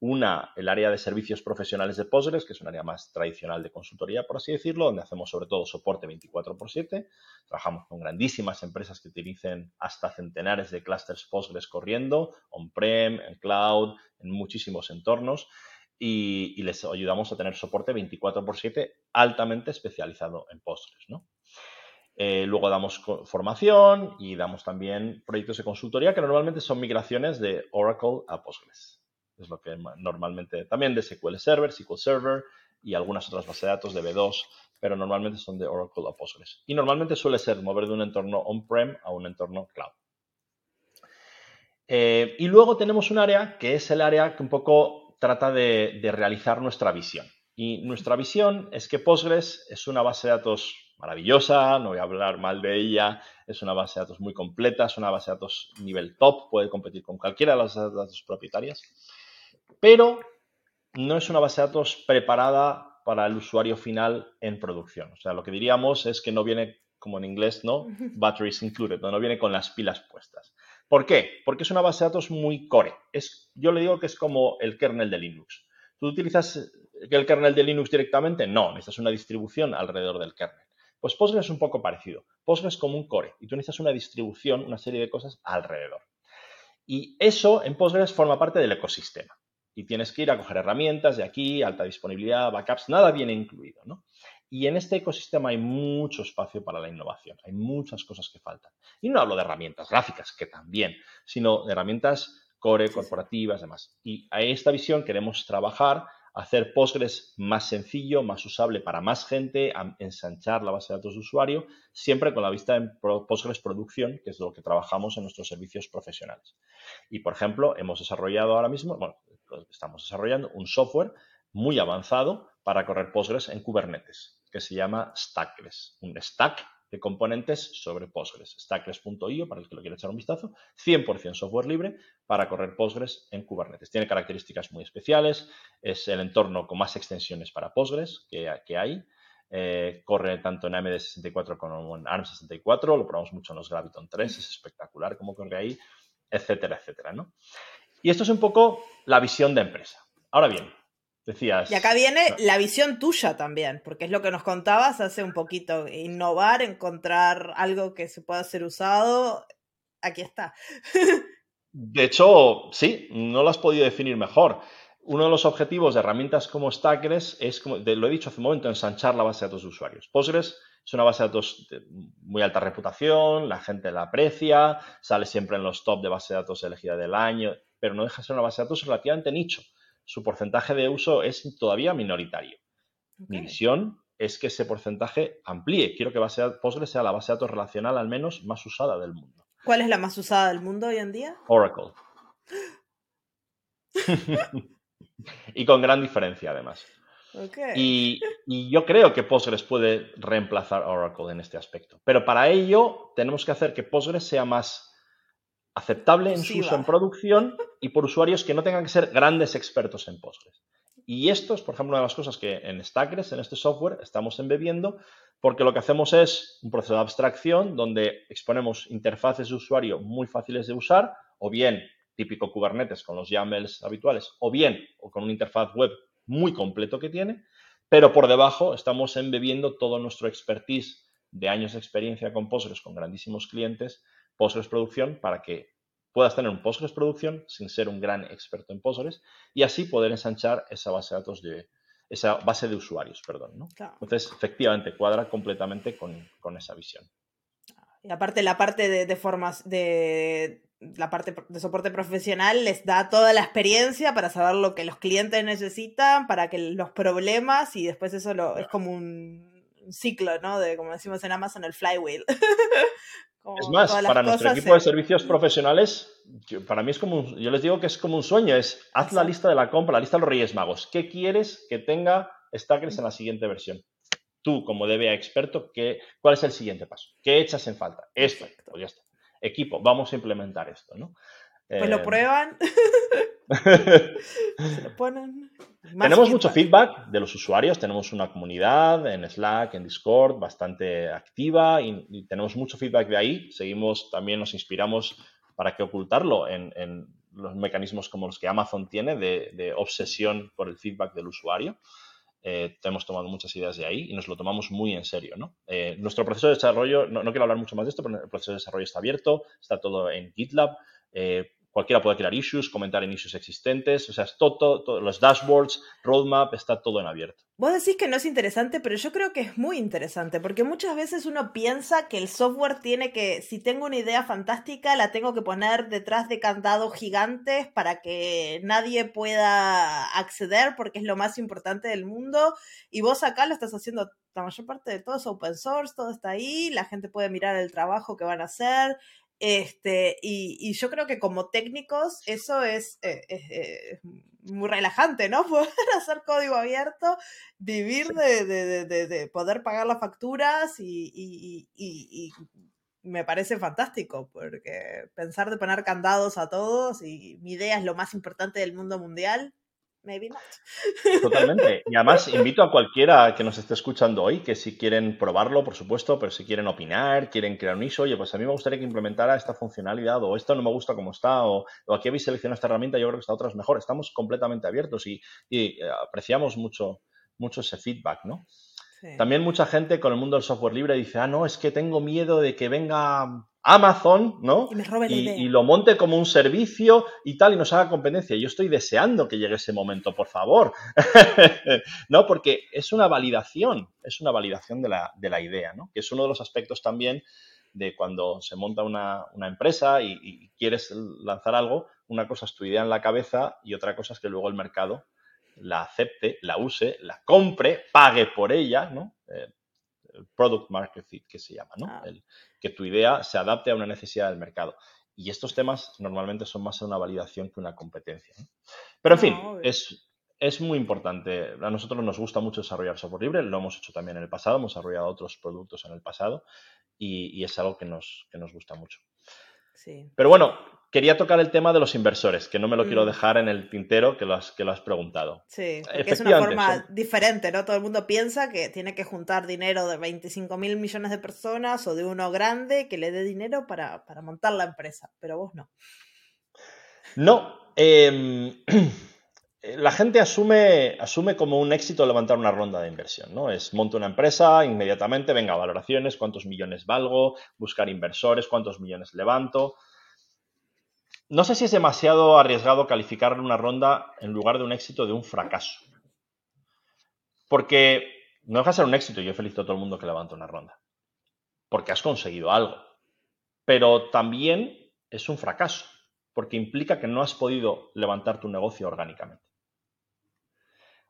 Speaker 2: Una, el área de servicios profesionales de Postgres, que es un área más tradicional de consultoría, por así decirlo, donde hacemos sobre todo soporte 24 x 7. Trabajamos con grandísimas empresas que utilicen hasta centenares de clusters Postgres corriendo, on-prem, en cloud, en muchísimos entornos. Y, les ayudamos a tener soporte 24 x 7 altamente especializado en Postgres. Eh, luego damos formación y damos también proyectos de consultoría que normalmente son migraciones de Oracle a Postgres. Es lo que normalmente, también de SQL Server, SQL Server y algunas otras bases de datos de B2, pero normalmente son de Oracle o Postgres. Y normalmente suele ser mover de un entorno on-prem a un entorno cloud. Eh, y luego tenemos un área que es el área que un poco trata de, de realizar nuestra visión. Y nuestra visión es que Postgres es una base de datos maravillosa, no voy a hablar mal de ella, es una base de datos muy completa, es una base de datos nivel top, puede competir con cualquiera de las bases de datos propietarias pero no es una base de datos preparada para el usuario final en producción. O sea, lo que diríamos es que no viene, como en inglés, ¿no? Batteries included, no, viene con las pilas puestas. ¿Por qué? Porque es una base de datos muy core. Es, yo le digo que es como el kernel de Linux. ¿Tú utilizas el kernel de Linux directamente? No, necesitas una distribución alrededor del kernel. Pues Postgres es un poco parecido. Postgres es como un core y tú necesitas una distribución, una serie de cosas alrededor. Y eso en Postgres forma parte del ecosistema y tienes que ir a coger herramientas de aquí, alta disponibilidad, backups, nada viene incluido, ¿no? Y en este ecosistema hay mucho espacio para la innovación, hay muchas cosas que faltan. Y no hablo de herramientas gráficas, que también, sino de herramientas core, corporativas, demás. Y a esta visión queremos trabajar hacer Postgres más sencillo, más usable para más gente, ensanchar la base de datos de usuario, siempre con la vista en Postgres Producción, que es lo que trabajamos en nuestros servicios profesionales. Y, por ejemplo, hemos desarrollado ahora mismo, bueno, estamos desarrollando un software muy avanzado para correr Postgres en Kubernetes, que se llama Stackgres, un stack de componentes sobre Postgres. Stackless.io, para el que lo quiera echar un vistazo, 100% software libre para correr Postgres en Kubernetes. Tiene características muy especiales, es el entorno con más extensiones para Postgres que, hay. Eh, corre tanto en AMD64 como en ARM64, lo probamos mucho en los Graviton 3, es espectacular cómo corre ahí, etcétera, etcétera. ¿no? Y esto es un poco la visión de empresa. Ahora bien, Decías.
Speaker 1: Y acá viene la visión tuya también, porque es lo que nos contabas hace un poquito. Innovar, encontrar algo que se pueda ser usado. Aquí está.
Speaker 2: De hecho, sí, no lo has podido definir mejor. Uno de los objetivos de herramientas como Stackers es, como lo he dicho hace un momento, ensanchar la base de datos de usuarios. Postgres es una base de datos de muy alta reputación, la gente la aprecia, sale siempre en los top de base de datos elegida del año, pero no deja de ser una base de datos relativamente nicho su porcentaje de uso es todavía minoritario. Mi visión es que ese porcentaje amplíe. Quiero que base Postgres sea la base de datos relacional al menos más usada del mundo.
Speaker 1: ¿Cuál es la más usada del mundo hoy en día?
Speaker 2: Oracle. y con gran diferencia además. Y, y, yo creo que Postgres puede reemplazar Oracle en este aspecto. Pero para ello tenemos que hacer que Postgres sea más aceptable en su uso en producción y por usuarios que no tengan que ser grandes expertos en Postgres. Y esto es, por ejemplo, una de las cosas que en Stackgres, en este software, estamos embebiendo, porque lo que hacemos es un proceso de abstracción donde exponemos interfaces de usuario muy fáciles de usar, o bien típico Kubernetes con los YAMLs habituales, o bien o con una interfaz web muy completo que tiene, pero por debajo estamos embebiendo todo nuestro expertise de años de experiencia con Postgres, con grandísimos clientes, Postgres Producción para que puedas tener un Postgres Producción sin ser un gran experto en Postgres y así poder ensanchar esa base de datos de esa base de usuarios, perdón. ¿no? Entonces, efectivamente, cuadra completamente con, esa visión.
Speaker 1: Y aparte, la parte de, formas de la parte de soporte profesional les da toda la experiencia para saber lo que los clientes necesitan, para que los problemas y después eso lo, es como un ciclo, ¿no? De como decimos en Amazon, el flywheel.
Speaker 2: es más, para nuestro equipo de servicios profesionales, para mí es como, yo les digo que es como un sueño, es haz la lista de la compra, la lista de los Reyes Magos. ¿Qué quieres que tenga Stackers en la siguiente versión? Tú, como DBA experto, ¿qué, ¿cuál es el siguiente paso? ¿Qué echas en falta? Esto, pues ya está. Equipo, vamos a implementar esto, ¿no?
Speaker 1: Pues lo prueban. Se lo
Speaker 2: ponen. tenemos mucho feedback de los usuarios, tenemos una comunidad en Slack, en Discord, bastante activa y, tenemos mucho feedback de ahí. Seguimos, también nos inspiramos para que ocultarlo en, los mecanismos como los que Amazon tiene de, obsesión por el feedback del usuario. Eh, hemos tomado muchas ideas de ahí y nos lo tomamos muy en serio. ¿no? Eh, nuestro proceso de desarrollo, no, quiero hablar mucho más de esto, pero el proceso de desarrollo está abierto, está todo en GitLab. Eh, Cualquiera puede crear issues, comentar en issues existentes, o sea, es todo, los dashboards, roadmap, está todo en abierto.
Speaker 1: Vos decís que no es interesante, pero yo creo que es muy interesante, porque muchas veces uno piensa que el software tiene que, si tengo una idea fantástica, la tengo que poner detrás de candados gigantes para que nadie pueda acceder, porque es lo más importante del mundo, y vos acá lo estás haciendo la mayor parte de todo es open source, todo está ahí, la gente puede mirar el trabajo que van a hacer, este, y, yo creo que como técnicos eso es, eh, eh, muy relajante, ¿no? Poder hacer código abierto, vivir de, poder pagar las facturas y, y, me parece fantástico, porque pensar de poner candados a todos y mi idea es lo más importante del mundo mundial, maybe not.
Speaker 2: Totalmente. Y además invito a cualquiera que nos esté escuchando hoy que si quieren probarlo, por supuesto, pero si quieren opinar, quieren crear un ISO, oye, pues a mí me gustaría que implementara esta funcionalidad o esto no me gusta como está o, aquí habéis seleccionado esta herramienta, yo creo que esta otra es mejor. Estamos completamente abiertos y, y eh, apreciamos mucho, mucho ese feedback, ¿no? También mucha gente con el mundo del software libre dice, ah, no, es que tengo miedo de que venga Amazon, ¿no? Y, lo monte como un servicio y tal, y nos haga competencia. Yo estoy deseando que llegue ese momento, por favor. ¿No? Porque es una validación, es una validación de la, idea, ¿no? Que es uno de los aspectos también de cuando se monta una, empresa y, y, quieres lanzar algo, una cosa es tu idea en la cabeza y otra cosa es que luego el mercado la acepte, la use, la compre, pague por ella, ¿no? Eh, el product market fit que se llama, ¿no? Ah. El, que tu idea se adapte a una necesidad del mercado. Y estos temas normalmente son más una validación que una competencia. Pero en fin, es, es muy importante. A nosotros nos gusta mucho desarrollar software libre, lo hemos hecho también en el pasado, hemos desarrollado otros productos en el pasado y, y es algo que nos, que nos gusta mucho. Sí. Pero bueno, quería tocar el tema de los inversores, que no me lo quiero mm. dejar en el tintero que lo has, que lo has preguntado.
Speaker 1: Sí, porque es una forma diferente, ¿no? Todo el mundo piensa que tiene que juntar dinero de 25 mil millones de personas o de uno grande que le dé dinero para, montar la empresa, pero vos no.
Speaker 2: No. Em, la gente asume, asume como un éxito levantar una ronda de inversión, ¿no? Es monto una empresa, inmediatamente, venga, valoraciones, cuántos millones valgo, buscar inversores, cuántos millones levanto. No sé si es demasiado arriesgado calificar una ronda en lugar de un éxito de un fracaso. Porque no deja de ser un éxito, yo felicito a todo el mundo que levanta una ronda. Porque has conseguido algo. Pero también es un fracaso, porque implica que no has podido levantar tu negocio orgánicamente.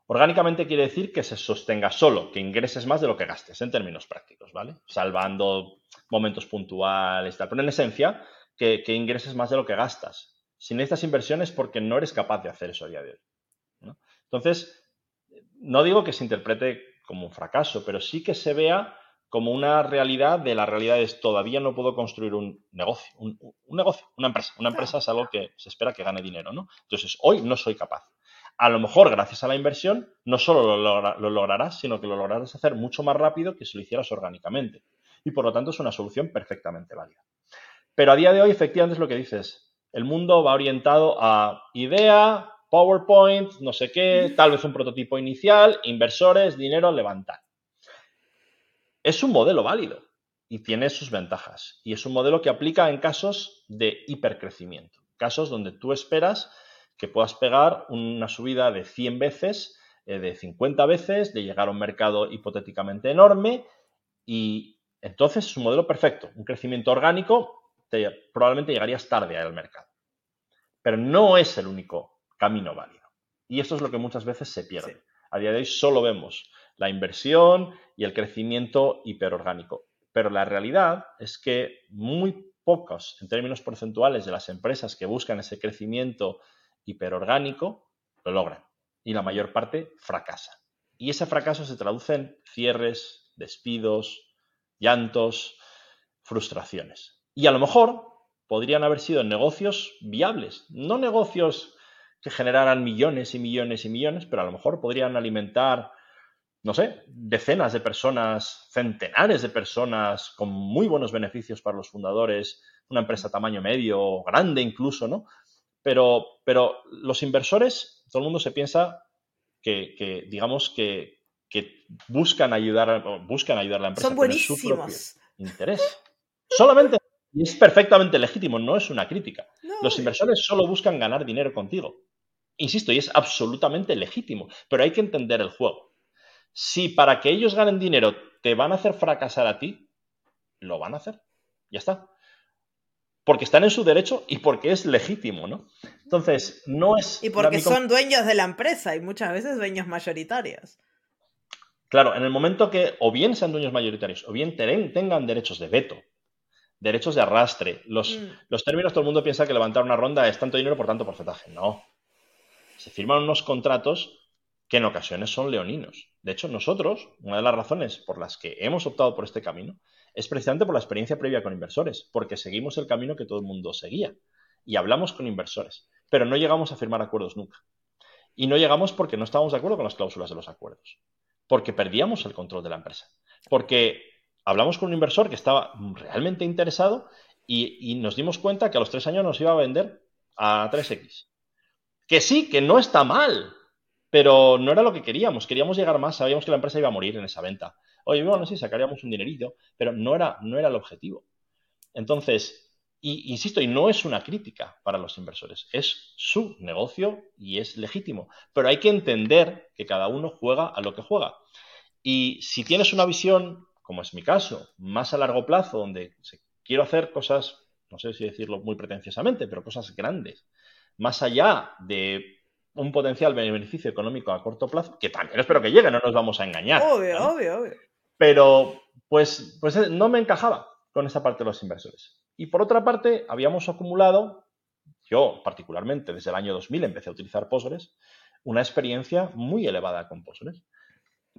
Speaker 2: Orgánicamente quiere decir que se sostenga solo, que ingreses más de lo que gastes, en términos prácticos, ¿vale? Salvando momentos puntuales, tal. Pero en esencia, que, ingreses más de lo que gastas. Si necesitas inversiones porque no eres capaz de hacer eso a día de hoy. Entonces, no digo que se interprete como un fracaso, pero sí que se vea como una realidad de la realidad es todavía no puedo construir un negocio, un, negocio, una empresa. Una empresa es algo que se espera que gane dinero, ¿no? Entonces, hoy no soy capaz. A lo mejor, gracias a la inversión, no solo lo, lo lograrás, sino que lo lograrás hacer mucho más rápido que si lo hicieras orgánicamente. Y por lo tanto es una solución perfectamente válida. Pero a día de hoy, efectivamente, es lo que dices. El mundo va orientado a idea, PowerPoint, no sé qué, tal vez un prototipo inicial, inversores, dinero, levantar. Es un modelo válido y tiene sus ventajas. Y es un modelo que aplica en casos de hipercrecimiento. Casos donde tú esperas que puedas pegar una subida de 100 veces, eh, de 50 veces, de llegar a un mercado hipotéticamente enorme. Y entonces es un modelo perfecto, un crecimiento orgánico probablemente llegarías tarde al mercado. Pero no es el único camino válido. Y esto es lo que muchas veces se pierde. A día de hoy solo vemos la inversión y el crecimiento hiperorgánico. Pero la realidad es que muy pocos, en términos porcentuales, de las empresas que buscan ese crecimiento hiperorgánico lo logran. Y la mayor parte fracasa. Y ese fracaso se traduce en cierres, despidos, llantos, frustraciones. Y a lo mejor podrían haber sido negocios viables, no negocios que generaran millones y millones y millones, pero a lo mejor podrían alimentar, no sé, decenas de personas, centenares de personas con muy buenos beneficios para los fundadores, una empresa tamaño medio, grande incluso, ¿no? Pero, pero los inversores, todo el mundo se piensa que, digamos, que, buscan ayudar, buscan ayudar a la empresa.
Speaker 1: Son buenísimos. Su
Speaker 2: interés. Solamente, y es perfectamente legítimo, no es una crítica. Los inversores solo buscan ganar dinero contigo. Insisto, y es absolutamente legítimo, pero hay que entender el juego. Si para que ellos ganen dinero te van a hacer fracasar a ti, lo van a hacer. Ya está. Porque están en su derecho y porque es legítimo, ¿no? Entonces, no es...
Speaker 1: Y porque son dueños de la empresa y muchas veces dueños mayoritarios.
Speaker 2: Claro, en el momento que o bien sean dueños mayoritarios o bien tengan derechos de veto, derechos de arrastre, los, mm. los términos, todo el mundo piensa que levantar una ronda es tanto dinero por tanto porcentaje. No, se firman unos contratos que en ocasiones son leoninos. De hecho, nosotros, una de las razones por las que hemos optado por este camino es precisamente por la experiencia previa con inversores, porque seguimos el camino que todo el mundo seguía y hablamos con inversores, pero no llegamos a firmar acuerdos nunca. Y no llegamos porque no estábamos de acuerdo con las cláusulas de los acuerdos, porque perdíamos el control de la empresa, porque hablamos con un inversor que estaba realmente interesado y, nos dimos cuenta que a los tres años nos iba a vender a 3X que sí, que no está mal, pero no era lo que queríamos. Queríamos llegar más, sabíamos que la empresa iba a morir en esa venta. Oye, bueno, sí, sacaríamos un dinerito, pero no era, no era el objetivo. Entonces, y, insisto, y no es una crítica para los inversores, es su negocio y es legítimo. Pero hay que entender que cada uno juega a lo que juega. Y si tienes una visión, como es mi caso, más a largo plazo, donde quiero hacer cosas, no sé si decirlo muy pretenciosamente, pero cosas grandes, más allá de un potencial beneficio económico a corto plazo, que también espero que llegue, no nos vamos a engañar.
Speaker 1: Obvio, obvio, obvio.
Speaker 2: Pero, pues, pues eh, no me encajaba con esa parte de los inversores. Y por otra parte, habíamos acumulado, yo particularmente desde el año 2000 empecé a utilizar Postgres, una experiencia muy elevada con Postgres,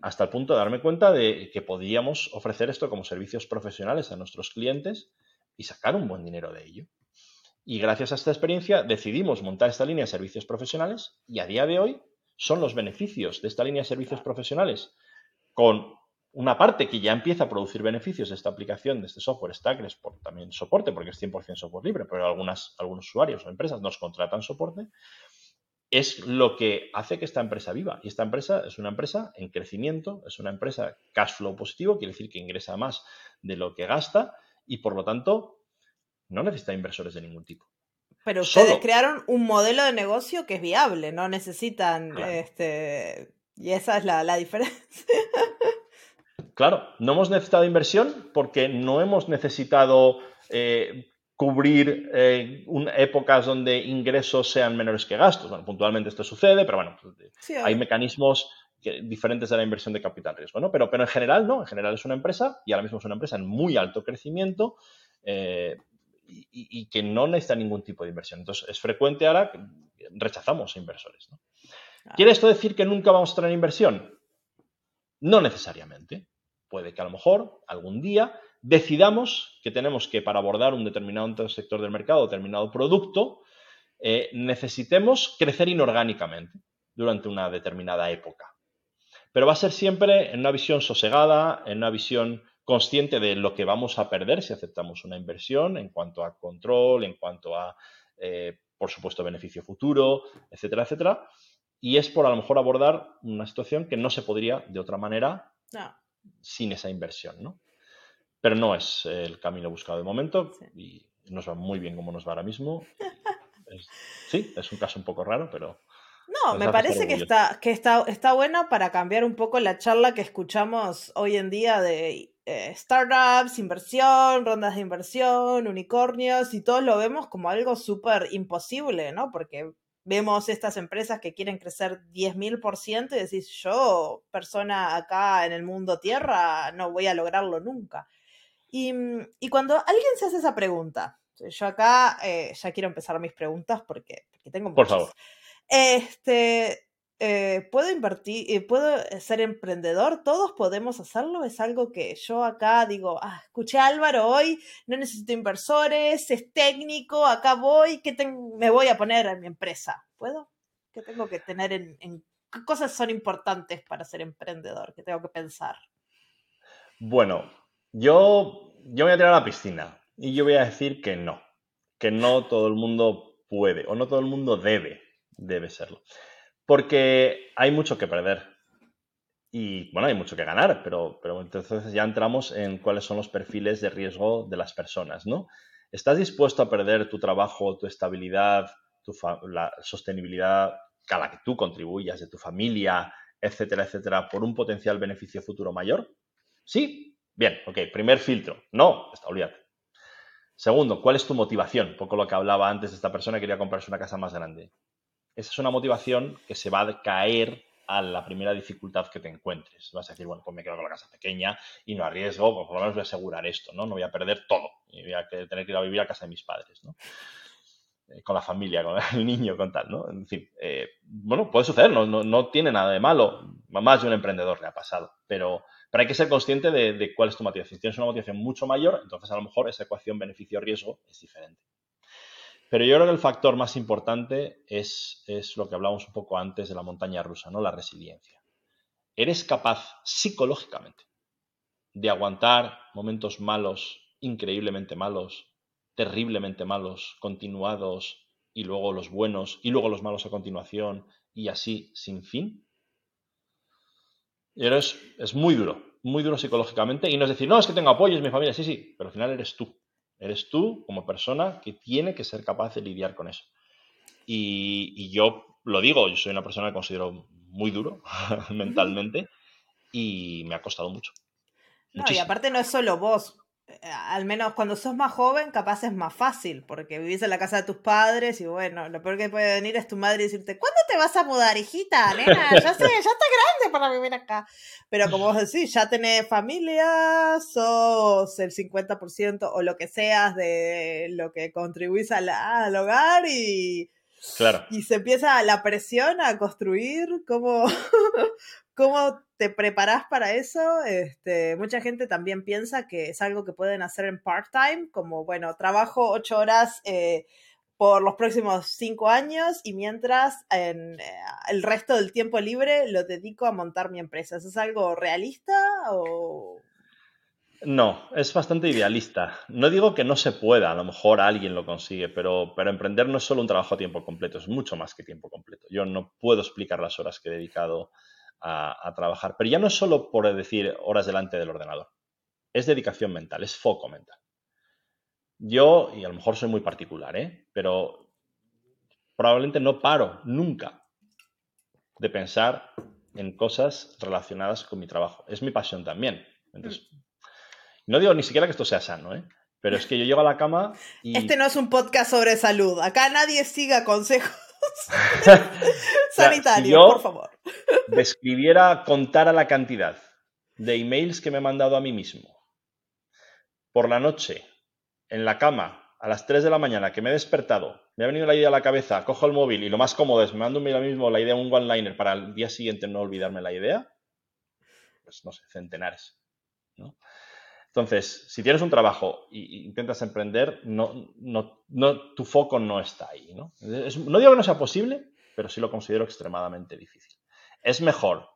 Speaker 2: hasta el punto de darme cuenta de que podíamos ofrecer esto como servicios profesionales a nuestros clientes y sacar un buen dinero de ello. Y gracias a esta experiencia decidimos montar esta línea de servicios profesionales y a día de hoy son los beneficios de esta línea de servicios profesionales con una parte que ya empieza a producir beneficios de esta aplicación, de este software Stackless, por también soporte, porque es 100% software libre, pero algunas, algunos usuarios o empresas nos contratan soporte, es lo que hace que esta empresa viva. Y esta empresa es una empresa en crecimiento, es una empresa cash flow positivo, quiere decir que ingresa más de lo que gasta y por lo tanto no necesita inversores de ningún tipo.
Speaker 1: Pero ustedes crearon un modelo de negocio que es viable, no necesitan este y esa es la, diferencia.
Speaker 2: Claro, no hemos necesitado inversión porque no hemos necesitado eh, cubrir eh, épocas donde ingresos sean menores que gastos. Bueno, puntualmente esto sucede, pero bueno, hay mecanismos diferentes de la inversión de capital riesgo, ¿no? Pero, pero en general no, en general es una empresa y ahora mismo es una empresa en muy alto crecimiento. Eh, y, que no necesita ningún tipo de inversión. Entonces, es frecuente ahora que rechazamos inversores. ¿Quiere esto decir que nunca vamos a tener inversión? No necesariamente. Puede que a lo mejor algún día decidamos que tenemos que, para abordar un determinado sector del mercado, determinado producto, eh, necesitemos crecer inorgánicamente durante una determinada época. Pero va a ser siempre en una visión sosegada, en una visión consciente de lo que vamos a perder si aceptamos una inversión en cuanto a control, en cuanto a, eh, por supuesto, beneficio futuro, etcétera, etcétera. Y es por a lo mejor abordar una situación que no se podría de otra manera sin esa inversión, ¿no? Pero no es el camino buscado de momento y nos va muy bien como nos va ahora mismo. sí, es un caso un poco raro, pero
Speaker 1: no, me parece que está, que está, está bueno para cambiar un poco la charla que escuchamos hoy en día de eh, startups, inversión, rondas de inversión, unicornios, y todos lo vemos como algo súper imposible, ¿no? Porque vemos estas empresas que quieren crecer 10.000% y decís, yo, persona acá en el mundo tierra, no voy a lograrlo nunca. Y, y cuando alguien se hace esa pregunta, yo acá eh, ya quiero empezar mis preguntas porque, porque tengo
Speaker 2: Por favor.
Speaker 1: Este, eh, puedo invertir, eh, puedo ser emprendedor, todos podemos hacerlo, es algo que yo acá digo, ah, escuché a Álvaro hoy, no necesito inversores, es técnico, acá voy, ¿qué me voy a poner en mi empresa? ¿Puedo? ¿Qué tengo que tener en, en qué cosas son importantes para ser emprendedor? ¿Qué tengo que pensar?
Speaker 2: Bueno, yo, yo voy a tirar a la piscina y yo voy a decir que no, que no todo el mundo puede o no todo el mundo debe, debe serlo. Porque hay mucho que perder. Y bueno, hay mucho que ganar, pero, pero entonces ya entramos en cuáles son los perfiles de riesgo de las personas, ¿no? ¿Estás dispuesto a perder tu trabajo, tu estabilidad, tu la sostenibilidad a la que tú contribuyas, de tu familia, etcétera, etcétera, por un potencial beneficio futuro mayor? Sí, bien, ok, primer filtro, no, está olvídate. Segundo, ¿cuál es tu motivación? Un poco lo que hablaba antes de esta persona, quería comprarse una casa más grande. Esa es una motivación que se va a caer a la primera dificultad que te encuentres. Vas a decir, bueno, pues me quedo con la casa pequeña y no arriesgo, pues por lo menos voy a asegurar esto, ¿no? No voy a perder todo y voy a tener que ir a vivir a casa de mis padres, ¿no? Eh, con la familia, con el niño, con tal, ¿no? En fin, eh, bueno, puede suceder, no, no, tiene nada de malo, más de un emprendedor le ha pasado, pero, pero hay que ser consciente de, cuál es tu motivación. Si tienes una motivación mucho mayor, entonces a lo mejor esa ecuación beneficio-riesgo es diferente. Pero yo creo que el factor más importante es, es lo que hablamos un poco antes de la montaña rusa, ¿no? La resiliencia. ¿Eres capaz psicológicamente de aguantar momentos malos, increíblemente malos, terriblemente malos, continuados, y luego los buenos, y luego los malos a continuación, y así sin fin? Y es, es muy duro, muy duro psicológicamente, y no es decir, no, es que tengo apoyo, es mi familia, sí, sí, pero al final eres tú. Eres tú como persona que tiene que ser capaz de lidiar con eso. Y, yo lo digo, yo soy una persona que considero muy duro mentalmente y me ha costado mucho.
Speaker 1: No, y aparte no es solo vos, al menos cuando sos más joven, capaz es más fácil, porque vivís en la casa de tus padres y bueno, lo peor que puede venir es tu madre y decirte, ¿cuándo te vas a mudar, hijita? Nena, ya sé, ya estás grande para vivir acá. Pero como vos decís, ya tenés familia, sos el 50% o lo que seas de lo que contribuís al hogar y
Speaker 2: Claro.
Speaker 1: Y se empieza la presión a construir cómo, cómo te preparas para eso. Este, mucha gente también piensa que es algo que pueden hacer en part-time, como, bueno, trabajo ocho horas eh, por los próximos cinco años y mientras en, eh, el resto del tiempo libre lo dedico a montar mi empresa. ¿Eso es algo realista o
Speaker 2: no, es bastante idealista. No digo que no se pueda, a lo mejor alguien lo consigue, pero, pero emprender no es solo un trabajo a tiempo completo, es mucho más que tiempo completo. Yo no puedo explicar las horas que he dedicado a, trabajar, pero ya no es solo por decir horas delante del ordenador, es dedicación mental, es foco mental. Yo, y a lo mejor soy muy particular, ¿eh? pero probablemente no paro nunca de pensar en cosas relacionadas con mi trabajo. Es mi pasión también. Entonces, no digo ni siquiera que esto sea sano, ¿eh? Pero es que yo llego a la cama y...
Speaker 1: Este no es un podcast sobre salud. Acá nadie siga consejos sanitarios, por favor.
Speaker 2: Describiera, contara la cantidad de emails que me he mandado a mí mismo por la noche, en la cama, a las 3 de la mañana, que me he despertado, me ha venido la idea a la cabeza, cojo el móvil y lo más cómodo es me mando un mismo la idea, un one-liner para el día siguiente no olvidarme la idea, pues no sé, centenares. ¿no? Entonces, si tienes un trabajo e intentas emprender, no, tu foco no está ahí. ¿no? no digo que no sea posible, pero sí lo considero extremadamente difícil. Es mejor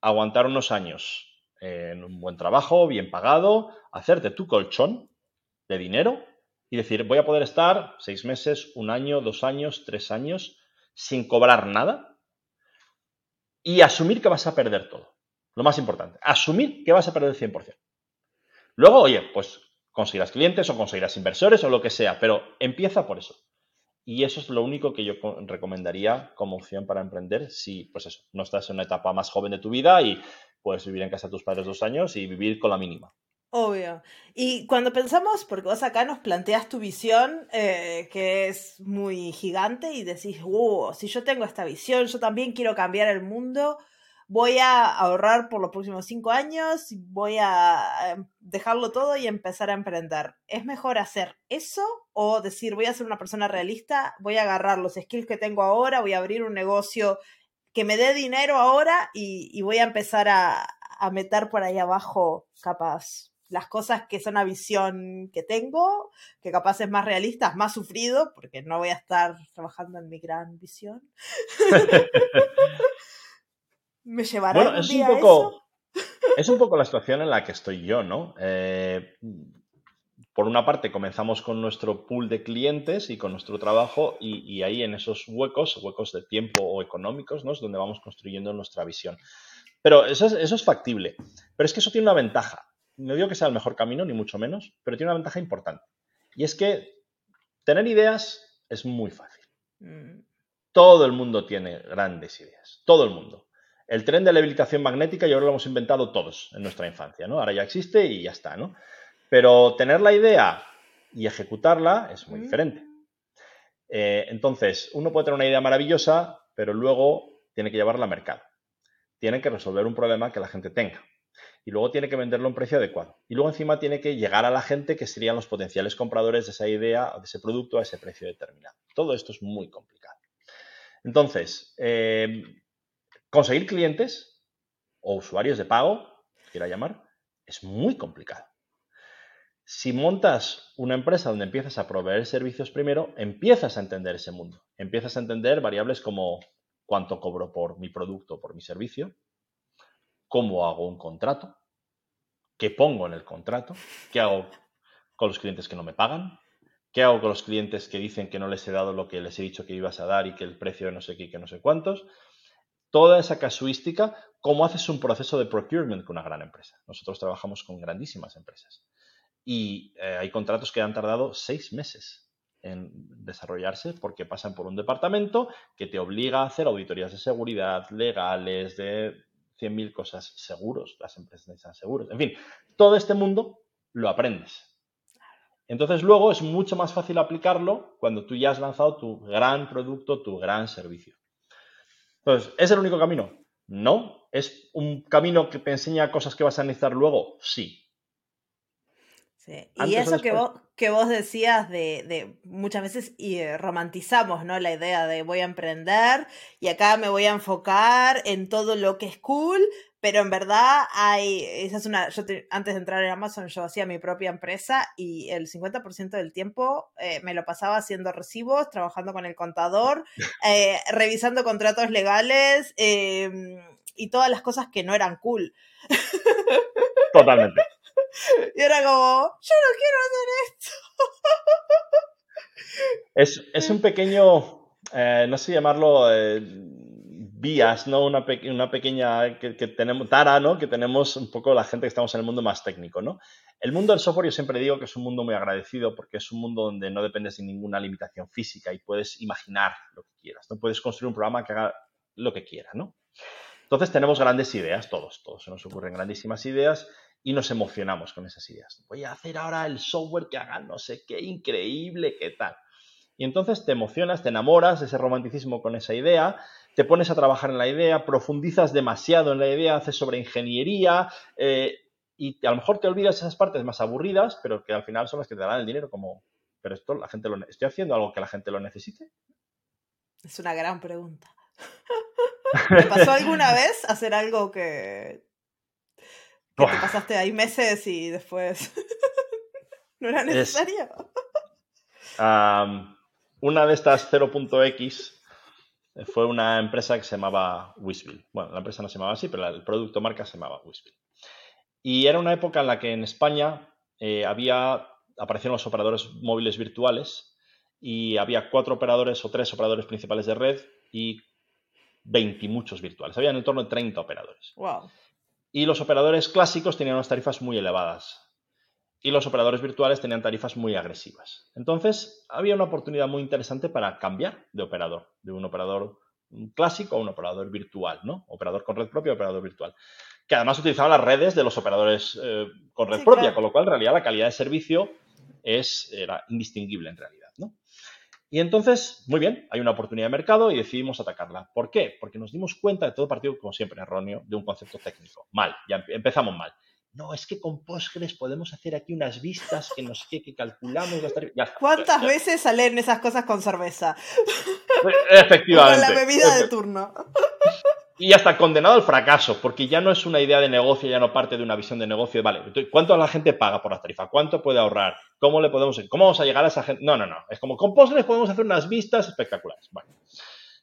Speaker 2: aguantar unos años en un buen trabajo, bien pagado, hacerte tu colchón de dinero y decir, voy a poder estar seis meses, un año, dos años, tres años sin cobrar nada y asumir que vas a perder todo. Lo más importante, asumir que vas a perder el 100%. Luego, oye, pues conseguirás clientes o conseguirás inversores o lo que sea, pero empieza por eso. Y eso es lo único que yo recomendaría como opción para emprender si, pues eso, no estás en una etapa más joven de tu vida y puedes vivir en casa de tus padres dos años y vivir con la mínima.
Speaker 1: Obvio. Y cuando pensamos, porque vos acá nos planteas tu visión, eh, que es muy gigante, y decís, wow, si yo tengo esta visión, yo también quiero cambiar el mundo, voy a ahorrar por los próximos cinco años, voy a dejarlo todo y empezar a emprender. ¿Es mejor hacer eso o decir voy a ser una persona realista, voy a agarrar los skills que tengo ahora, voy a abrir un negocio que me dé dinero ahora y, voy a empezar a, a meter por ahí abajo, capaz, las cosas que son a visión que tengo, que capaz es más realista, más sufrido, porque no voy a estar trabajando en mi gran visión. Me llevará bueno, es un poco,
Speaker 2: Es un poco la situación en la que estoy yo, ¿no? Eh, por una parte, comenzamos con nuestro pool de clientes y con nuestro trabajo y, ahí en esos huecos, huecos de tiempo o económicos, ¿no? Es donde vamos construyendo nuestra visión. Pero eso es, eso es factible. Pero es que eso tiene una ventaja. No digo que sea el mejor camino, ni mucho menos, pero tiene una ventaja importante. Y es que tener ideas es muy fácil. Mm. Todo el mundo tiene grandes ideas. Todo el mundo. El tren de la habilitación magnética yo creo lo hemos inventado todos en nuestra infancia, ¿no? Ahora ya existe y ya está, ¿no? Pero tener la idea y ejecutarla es muy diferente. Eh, entonces, uno puede tener una idea maravillosa, pero luego tiene que llevarla al mercado. Tiene que resolver un problema que la gente tenga. Y luego tiene que venderlo a un precio adecuado. Y luego encima tiene que llegar a la gente que serían los potenciales compradores de esa idea, de ese producto, a ese precio determinado. Todo esto es muy complicado. Entonces, eh, Conseguir clientes o usuarios de pago, quiera llamar, es muy complicado. Si montas una empresa donde empiezas a proveer servicios primero, empiezas a entender ese mundo. Empiezas a entender variables como cuánto cobro por mi producto o por mi servicio, cómo hago un contrato, qué pongo en el contrato, qué hago con los clientes que no me pagan, qué hago con los clientes que dicen que no les he dado lo que les he dicho que ibas a dar y que el precio de no sé qué que no sé cuántos toda esa casuística, cómo haces un proceso de procurement con una gran empresa. Nosotros trabajamos con grandísimas empresas y eh, hay contratos que han tardado seis meses en desarrollarse porque pasan por un departamento que te obliga a hacer auditorías de seguridad, legales, de 100.000 cosas, seguros, las empresas necesitan seguros, en fin, todo este mundo lo aprendes. Entonces luego es mucho más fácil aplicarlo cuando tú ya has lanzado tu gran producto, tu gran servicio. Entonces, ¿es el único camino? No. ¿Es un camino que te enseña cosas que vas a necesitar luego? Sí.
Speaker 1: sí. Y eso que vos, que vos decías de, de muchas veces y eh, romantizamos, ¿no? La idea de voy a emprender y acá me voy a enfocar en todo lo que es cool, pero en verdad hay, esa es una, yo antes de entrar en Amazon yo hacía mi propia empresa y el 50% del tiempo eh, me lo pasaba haciendo recibos, trabajando con el contador, eh, revisando contratos legales em, y todas las cosas que no eran cool.
Speaker 2: Totalmente.
Speaker 1: Y era como, yo no quiero hacer esto.
Speaker 2: Es, es un pequeño, eh, no sé llamarlo vías, ¿no? Una, pequeña que, tenemos, tara, ¿no? Que tenemos un poco la gente que estamos en el mundo más técnico, ¿no? El mundo del software yo siempre digo que es un mundo muy agradecido porque es un mundo donde no dependes de ninguna limitación física y puedes imaginar lo que quieras, ¿no? Puedes construir un programa que haga lo que quiera, ¿no? Entonces tenemos grandes ideas, todos, todos se nos ocurren grandísimas ideas y nos emocionamos con esas ideas. Voy a hacer ahora el software que haga no sé qué increíble, qué tal. Y entonces te emocionas, te enamoras de ese romanticismo con esa idea, te pones a trabajar en la idea, profundizas demasiado en la idea, haces sobre ingeniería eh, y a lo mejor te olvidas esas partes más aburridas, pero que al final son las que te dan el dinero como, pero esto la gente lo estoy haciendo algo que la gente lo necesite.
Speaker 1: Es una gran pregunta. ¿Te pasó alguna vez hacer algo que, te pasaste ahí meses y después no era necesario?
Speaker 2: una de estas 0.x fue una empresa que se llamaba Wisville. Bueno, la empresa no se llamaba así, pero el producto marca se llamaba Wisville. Y era una época en la que en España eh, había, aparecieron los operadores móviles virtuales y había cuatro operadores o tres operadores principales de red y 20 y muchos virtuales. Había en torno de 30 operadores.
Speaker 1: Wow.
Speaker 2: Y los operadores clásicos tenían unas tarifas muy elevadas y los operadores virtuales tenían tarifas muy agresivas. Entonces, había una oportunidad muy interesante para cambiar de operador, de un operador clásico a un operador virtual, ¿no? Operador con red propia, operador virtual. Que además utilizaba las redes de los operadores eh, con red propia, con lo cual en realidad la calidad de servicio es, era indistinguible en realidad, ¿no? Y entonces, muy bien, hay una oportunidad de mercado y decidimos atacarla. ¿Por qué? Porque nos dimos cuenta de todo partido, como siempre, erróneo, de un concepto técnico. Mal, ya empezamos mal no, es que con Postgres podemos hacer aquí unas vistas que nos que calculamos
Speaker 1: ¿Cuántas veces salen esas cosas con cerveza?
Speaker 2: Efectivamente.
Speaker 1: con la bebida de turno.
Speaker 2: y hasta condenado al fracaso, porque ya no es una idea de negocio, ya no parte de una visión de negocio. Vale, ¿cuánto la gente paga por la tarifa? ¿Cuánto puede ahorrar? ¿Cómo le podemos, cómo vamos a llegar a esa gente? No, no, no. Es como con Postgres podemos hacer unas vistas espectaculares. Bueno,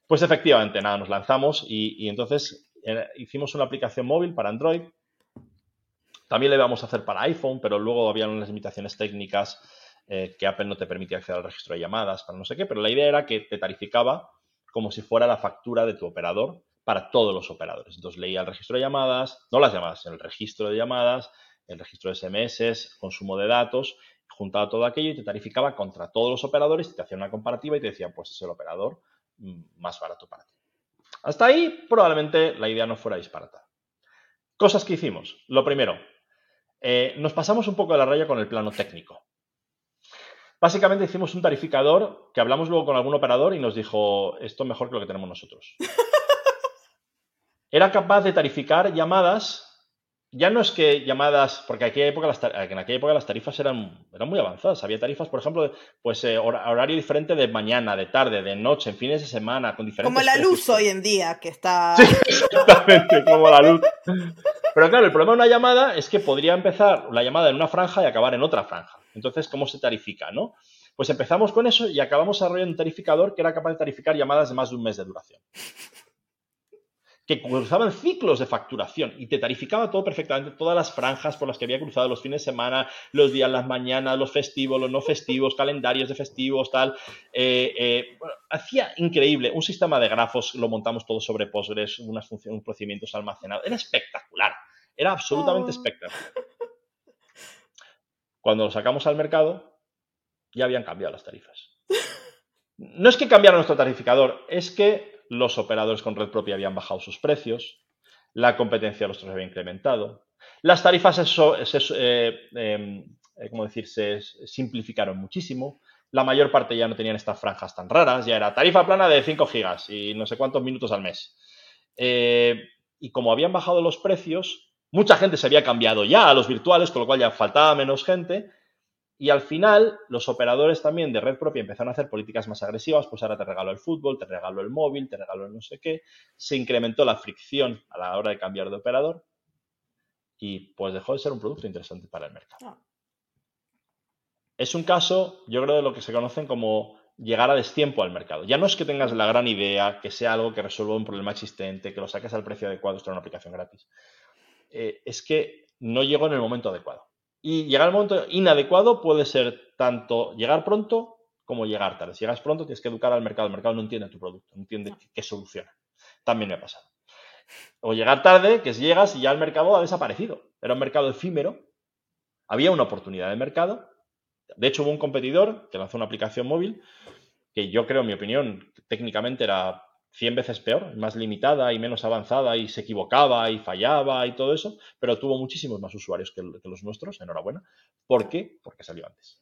Speaker 2: pues efectivamente, nada, nos lanzamos y, entonces eh, hicimos una aplicación móvil para Android. También le íbamos a hacer para iPhone, pero luego había unas limitaciones técnicas eh, que Apple no te permitía acceder al registro de llamadas, para no sé qué, pero la idea era que te tarificaba como si fuera la factura de tu operador para todos los operadores. Entonces leía el registro de llamadas, no las llamadas, el registro de llamadas, el registro de SMS, consumo de datos, juntaba todo aquello y te tarificaba contra todos los operadores, te hacía una comparativa y te decía, pues es el operador mm, más barato para ti. Hasta ahí probablemente la idea no fuera disparatada. Cosas que hicimos. Lo primero, eh, nos pasamos un poco de la raya con el plano técnico. Básicamente hicimos un tarificador que hablamos luego con algún operador y nos dijo, esto es mejor que lo que tenemos nosotros. era capaz de tarificar llamadas. Ya no es que llamadas, porque en aquella época las, en aquella época las tarifas eran, eran muy avanzadas. Había tarifas, por ejemplo, pues eh, horario diferente de mañana, de tarde, de noche, en fines de semana, con diferentes.
Speaker 1: Como la luz hoy en día, que está.
Speaker 2: Sí, exactamente, como la luz. Pero claro, el problema de una llamada es que podría empezar la llamada en una franja y acabar en otra franja. Entonces, ¿cómo se tarifica, no? Pues empezamos con eso y acabamos desarrollando un tarificador que era capaz de tarificar llamadas de más de un mes de duración que cruzaban ciclos de facturación y te tarificaba todo perfectamente, todas las franjas por las que había cruzado los fines de semana, los días, las mañanas, los festivos, los no festivos, calendarios de festivos, tal. Eh, eh, hacía increíble. Un sistema de grafos lo montamos todo sobre Postgres, unas funciones, procedimientos almacenados. Era espectacular. Era absolutamente oh. espectacular. Cuando lo sacamos al mercado, ya habían cambiado las tarifas. No es que cambiara nuestro tarificador, es que los operadores con red propia habían bajado sus precios, la competencia de los otros había incrementado, las tarifas se, simplificaron muchísimo, la mayor parte ya no tenían estas franjas tan raras, ya era tarifa plana de 5 gigas y no sé cuántos minutos al mes. Eh, y como habían bajado los precios, mucha gente se había cambiado ya a los virtuales, con lo cual ya faltaba menos gente y al final, los operadores también de red propia empezaron a hacer políticas más agresivas, pues ahora te regalo el fútbol, te regalo el móvil, te regalo el no sé qué. Se incrementó la fricción a la hora de cambiar de operador y pues dejó de ser un producto interesante para el mercado. Ah. Es un caso, yo creo, de lo que se conocen como llegar a destiempo al mercado. Ya no es que tengas la gran idea, que sea algo que resuelva un problema existente, que lo saques al precio adecuado, esto es una aplicación gratis. Eh, es que no llegó en el momento adecuado. Y llegar al momento inadecuado puede ser tanto llegar pronto como llegar tarde. Si llegas pronto, tienes que educar al mercado. El mercado no entiende tu producto, no entiende qué, soluciona. También me ha pasado. O llegar tarde, que si llegas y ya el mercado ha desaparecido. Era un mercado efímero. Había una oportunidad de mercado. De hecho, hubo un competidor que lanzó una aplicación móvil que yo creo, en mi opinión, técnicamente era 100 veces peor, más limitada y menos avanzada y se equivocaba y fallaba y todo eso, pero tuvo muchísimos más usuarios que, los nuestros, enhorabuena. ¿Por qué? Porque salió antes.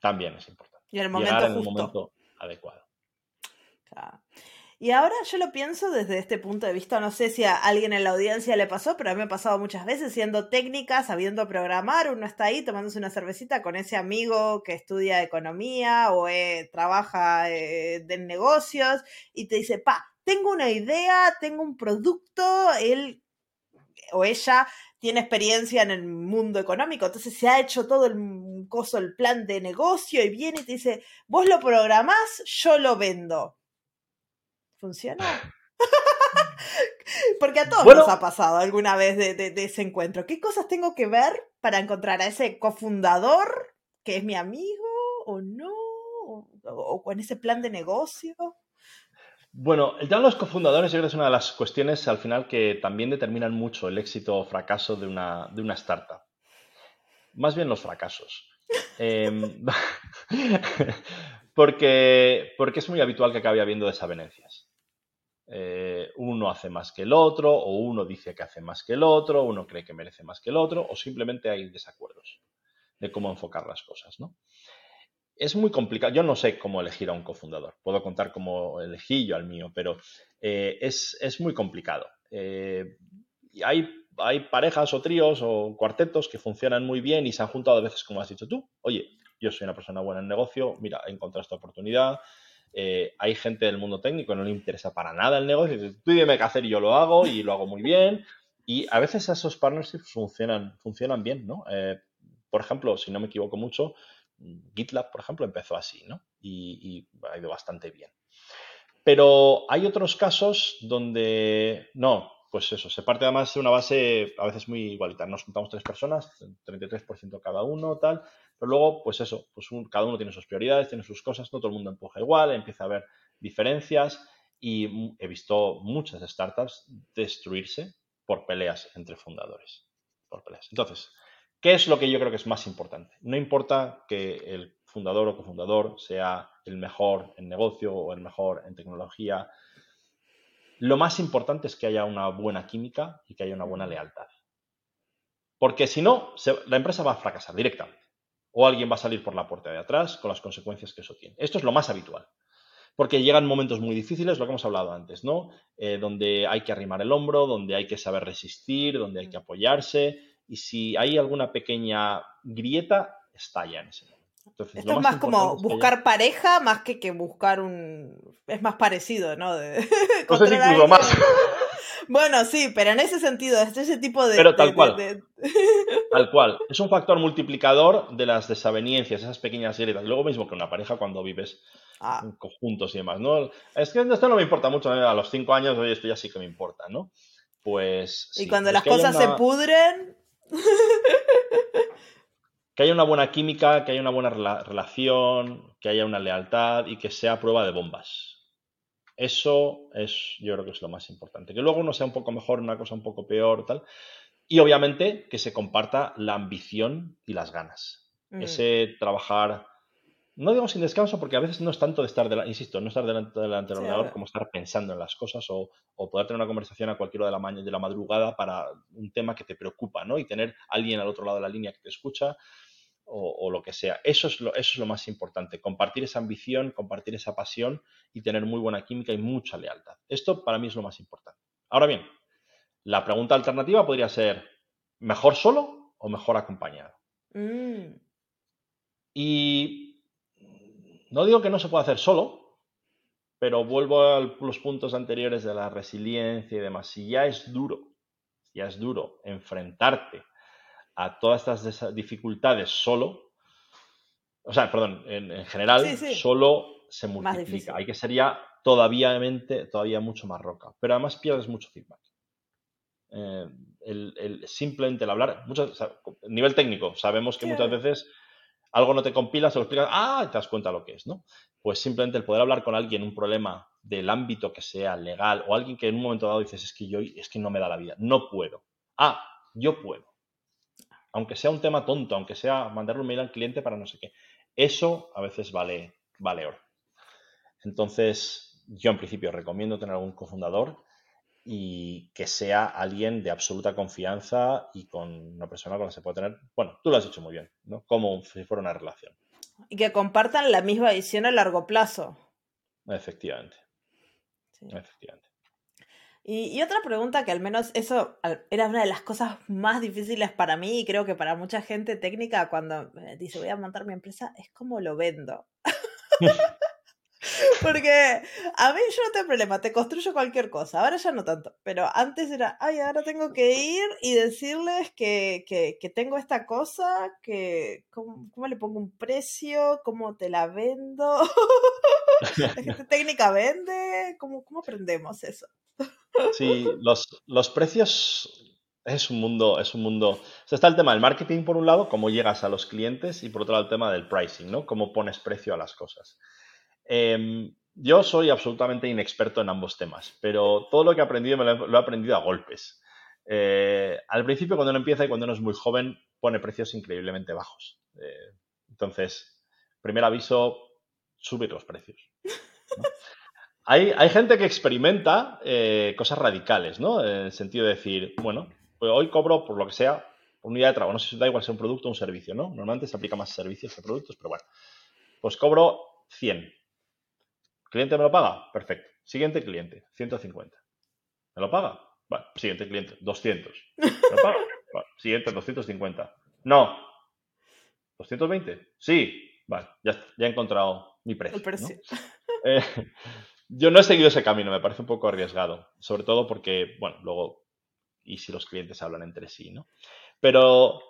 Speaker 2: También es importante.
Speaker 1: Y el momento,
Speaker 2: en el momento adecuado.
Speaker 1: Y ahora yo lo pienso desde este punto de vista, no sé si a alguien en la audiencia le pasó, pero a mí me ha pasado muchas veces siendo técnica, sabiendo programar, uno está ahí tomándose una cervecita con ese amigo que estudia economía o eh, trabaja eh, de negocios y te dice, pa, tengo una idea, tengo un producto, él o ella tiene experiencia en el mundo económico, entonces se ha hecho todo el coso, el plan de negocio y viene y te dice, vos lo programás, yo lo vendo ¿Funciona? Porque a todos nos ha pasado alguna vez de, ese encuentro. ¿Qué cosas tengo que ver para encontrar a ese cofundador que es mi amigo o no? ¿O, con ese plan de negocio?
Speaker 2: Bueno, el tema de los cofundadores yo creo que es una de las cuestiones al final que también determinan mucho el éxito o fracaso de una, de una startup. Más bien los fracasos. Em, porque, porque es muy habitual que acabe habiendo desavenencias. Eh, uno hace más que el otro, o uno dice que hace más que el otro, uno cree que merece más que el otro, o simplemente hay desacuerdos de cómo enfocar las cosas, ¿no? Es muy complicado. Yo no sé cómo elegir a un cofundador. Puedo contar cómo elegí yo al mío, pero eh, es, muy complicado. Eh, hay, hay parejas o tríos o cuartetos que funcionan muy bien y se han juntado a veces, como has dicho tú. Oye, yo soy una persona buena en negocio, mira, he encontrado esta oportunidad, eh, hay gente del mundo técnico no le interesa para nada el negocio, tú dime qué hacer y yo lo hago y lo hago muy bien. Y a veces esos partnerships funcionan, funcionan bien, ¿no? Eh, por ejemplo, si no me equivoco mucho, GitLab, por ejemplo, empezó así, ¿no? y ha ido bastante bien. Pero hay otros casos donde no, pues eso, se parte además de una base a veces muy igualitaria. Nos juntamos tres personas, 33% cada uno, tal. Pero luego, pues eso, pues cada uno tiene sus prioridades, tiene sus cosas, no todo el mundo empuja igual, empieza a haber diferencias y he visto muchas startups destruirse por peleas entre fundadores. Por peleas. Entonces, ¿qué es lo que yo creo que es más importante? No importa que el fundador o cofundador sea el mejor en negocio o el mejor en tecnología lo más importante es que haya una buena química y que haya una buena lealtad. Porque si no, la empresa va a fracasar directamente. O alguien va a salir por la puerta de atrás con las consecuencias que eso tiene. Esto es lo más habitual. Porque llegan momentos muy difíciles, lo que hemos hablado antes, ¿no? Eh, donde hay que arrimar el hombro, donde hay que saber resistir, donde hay que apoyarse. Y si hay alguna pequeña grieta, estalla en ese momento.
Speaker 1: Esto es más como buscar pareja más que, que buscar un... Es más parecido, ¿no? De...
Speaker 2: No sé incluso más.
Speaker 1: Bueno, sí, pero en ese sentido, es ese tipo de...
Speaker 2: Pero tal cual. Tal cual. Es un factor multiplicador de las desavenencias, esas pequeñas grietas. Luego mismo que una pareja cuando vives ah. en conjuntos y demás, ¿no? Es que esto no me importa mucho, a los cinco años, oye, esto ya sí que me importa, ¿no? Pues...
Speaker 1: y cuando las cosas se pudren
Speaker 2: que haya una buena química, que haya una buena relación, que haya una lealtad y que sea prueba de bombas. Eso es, yo creo que es lo más importante. Que luego uno sea un poco mejor, una cosa un poco peor, tal. Y obviamente que se comparta la ambición y las ganas. Mm. Ese trabajar, no digo sin descanso, porque a veces no es tanto de estar, de insisto, no estar delante, del ordenador como estar pensando en las cosas o, poder tener una conversación a cualquier hora de la, de la madrugada para un tema que te preocupa, ¿no? Y tener alguien al otro lado de la línea que te escucha o, lo que sea. Eso es lo, eso es lo más importante, compartir esa ambición, compartir esa pasión y tener muy buena química y mucha lealtad. Esto para mí es lo más importante. Ahora bien, la pregunta alternativa podría ser, ¿mejor solo o mejor acompañado? Mm. Y no digo que no se pueda hacer solo, pero vuelvo a los puntos anteriores de la resiliencia y demás. Si ya es duro, ya es duro enfrentarte a todas estas dificultades solo, o sea, perdón, en, general, solo se multiplica. Hay que ser ya todavía, todavía mucho más roca, pero además pierdes mucho feedback. Eh, el, simplemente el hablar, nivel técnico, sabemos que muchas veces algo no te compila, se lo explicas, ah, te das cuenta lo que es, ¿no? Pues simplemente el poder hablar con alguien un problema del ámbito que sea legal o alguien que en un momento dado dices, es que yo, es que no me da la vida, no puedo. Ah, yo puedo aunque sea un tema tonto, aunque sea mandarle un mail al cliente para no sé qué. Eso a veces vale, vale oro. Entonces, yo en principio recomiendo tener algún cofundador y que sea alguien de absoluta confianza y con una persona con la que se puede tener, bueno, tú lo has dicho muy bien, ¿no? Como si fuera una relación.
Speaker 1: Y que compartan la misma visión a largo plazo.
Speaker 2: Efectivamente. Efectivamente.
Speaker 1: Y, otra pregunta que al menos eso era una de las cosas más difíciles para mí y creo que para mucha gente técnica cuando dice voy a montar mi empresa es cómo lo vendo. Porque a mí yo no tengo problema, te construyo cualquier cosa, ahora ya no tanto, pero antes era, ay, ahora tengo que ir y decirles que, que, tengo esta cosa, que ¿cómo, ¿cómo, le pongo un precio, cómo te la vendo, la gente técnica vende, ¿cómo, cómo aprendemos eso?
Speaker 2: Sí, los, los precios es un mundo, es un mundo. O está el tema del marketing por un lado, cómo llegas a los clientes, y por otro lado el tema del pricing, ¿no? Cómo pones precio a las cosas. Em, yo soy absolutamente inexperto en ambos temas, pero todo lo que he aprendido me lo he, aprendido a golpes. Eh, al principio, cuando uno empieza y cuando uno es muy joven, pone precios increíblemente bajos. Eh, entonces, primer aviso, subir los precios. Hay, gente que experimenta eh, cosas radicales, ¿no? En el sentido de decir, bueno, pues hoy cobro por lo que sea unidad de trabajo. No sé si da igual sea un producto o un servicio, ¿no? Normalmente se aplica más servicios que productos, pero bueno. Pues cobro 100. ¿Cliente me lo paga? Perfecto. Siguiente cliente, 150. ¿Me lo paga? Vale. Siguiente cliente, 200. ¿Me lo paga? Vale. Siguiente, 250. No. ¿220? Sí. Vale, ya, ya he encontrado mi precio.
Speaker 1: El precio.
Speaker 2: Eh, yo no he seguido ese camino, me parece un poco arriesgado, sobre todo porque, bueno, luego, y si los clientes hablan entre sí, ¿no? Pero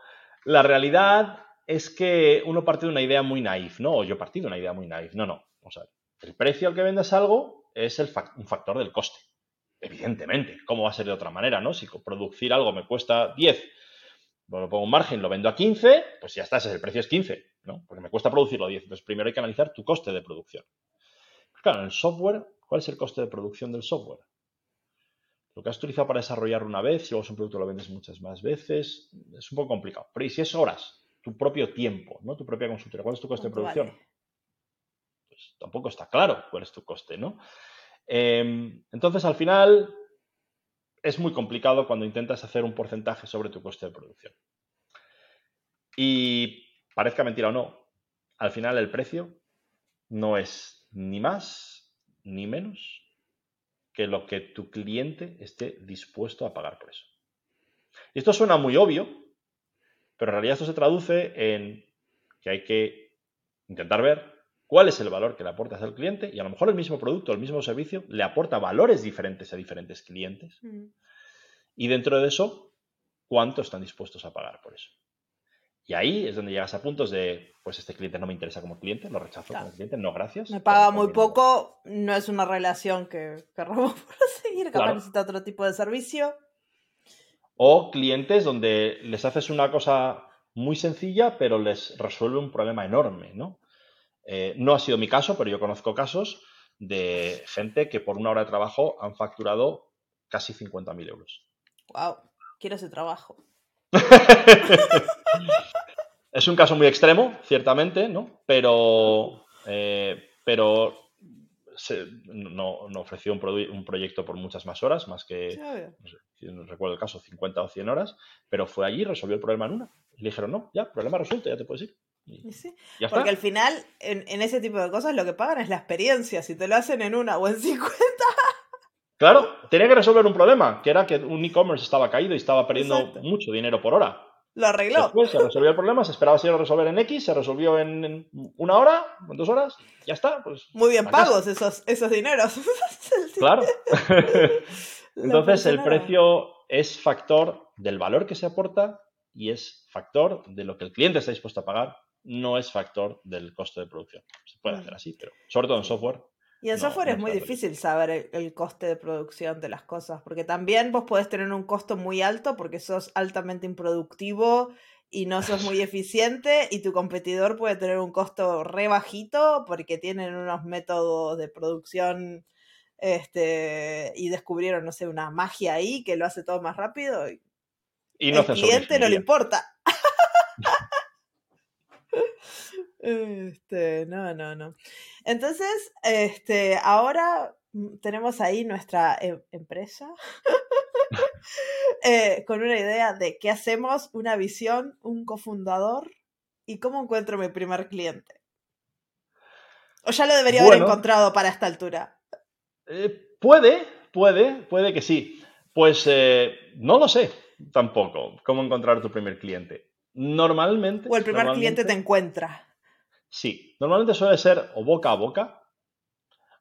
Speaker 2: la realidad es que uno parte de una idea muy naif, ¿no? O yo partí de una idea muy naif. No, no. O sea, el precio al que vendes algo es un factor del coste. Evidentemente. ¿Cómo va a ser de otra manera, no? Si producir algo me cuesta 10, bueno, pongo un margen, lo vendo a 15, pues ya está, ese es el precio es 15, ¿no? Porque me cuesta producirlo a 10. Entonces, primero hay que analizar tu coste de producción. Claro, el software, ¿cuál es el coste de producción del software? Lo que has utilizado para desarrollar una vez, si luego es un producto lo vendes muchas más veces, es un poco complicado. Pero ¿y si es horas? Tu propio tiempo, ¿no? Tu propia consultoría. ¿Cuál es tu coste de producción? Pues tampoco está claro cuál es tu coste, ¿no? Em, entonces, al final, es muy complicado cuando intentas hacer un porcentaje sobre tu coste de producción. Y parezca mentira o no, al final el precio no es ni más ni menos que lo que tu cliente esté dispuesto a pagar por eso. Y esto suena muy obvio, pero en realidad esto se traduce en que hay que intentar ver cuál es el valor que le aportas al cliente y a lo mejor el mismo producto, el mismo servicio le aporta valores diferentes a diferentes clientes. Mm. Y dentro de eso, cuánto están dispuestos a pagar por eso. Y ahí es donde llegas a puntos de, pues este cliente no me interesa como cliente, lo rechazo como cliente, no gracias.
Speaker 1: Me paga muy poco, no es una relación que, que robo por seguir, que necesita otro tipo de servicio.
Speaker 2: O clientes donde les haces una cosa muy sencilla, pero les resuelve un problema enorme, ¿no? Eh, no ha sido mi caso, pero yo conozco casos de gente que por una hora de trabajo han facturado casi 50.000 euros.
Speaker 1: ¡Wow! Quiero ese trabajo.
Speaker 2: es un caso muy extremo, ciertamente, ¿no? Pero, eh, pero no, ofreció un, proyecto por muchas más horas, más que, no, recuerdo el caso, 50 o 100 horas, pero fue allí, resolvió el problema en una. Le dijeron, no, ya, problema resuelto, ya te puedes ir.
Speaker 1: porque al final, en, en, ese tipo de cosas, lo que pagan es la experiencia. Si te lo hacen en una o en 50,
Speaker 2: Claro, tenía que resolver un problema, que era que un e-commerce estaba caído y estaba perdiendo mucho dinero por hora.
Speaker 1: Lo arregló.
Speaker 2: Después se resolvió el problema, se esperaba si lo resolver en X, se resolvió en, una hora, en dos horas, ya está. Pues,
Speaker 1: Muy bien pagos esos, esos dineros.
Speaker 2: claro. Entonces el precio es factor del valor que se aporta y es factor de lo que el cliente está dispuesto a pagar, no es factor del costo de producción. Se puede hacer así, pero sobre todo en software
Speaker 1: y en software es muy difícil saber el, coste de producción de las cosas, porque también vos podés tener un costo muy alto porque sos altamente improductivo y no sos muy eficiente y tu competidor puede tener un costo re bajito porque tienen unos métodos de producción este, y descubrieron, no sé, una magia ahí que lo hace todo más rápido y, y no al cliente no le importa. Este, no, no, no. Entonces, este, ahora mm, tenemos ahí nuestra em, empresa eh, con una idea de qué hacemos, una visión, un cofundador y cómo encuentro mi primer cliente. ¿O ya lo debería haber encontrado para esta altura?
Speaker 2: Eh, puede, puede, puede que sí. Pues eh, no lo sé tampoco, cómo encontrar tu primer cliente. Normalmente.
Speaker 1: O el primer cliente te encuentra.
Speaker 2: Sí, normalmente suele ser o boca a boca,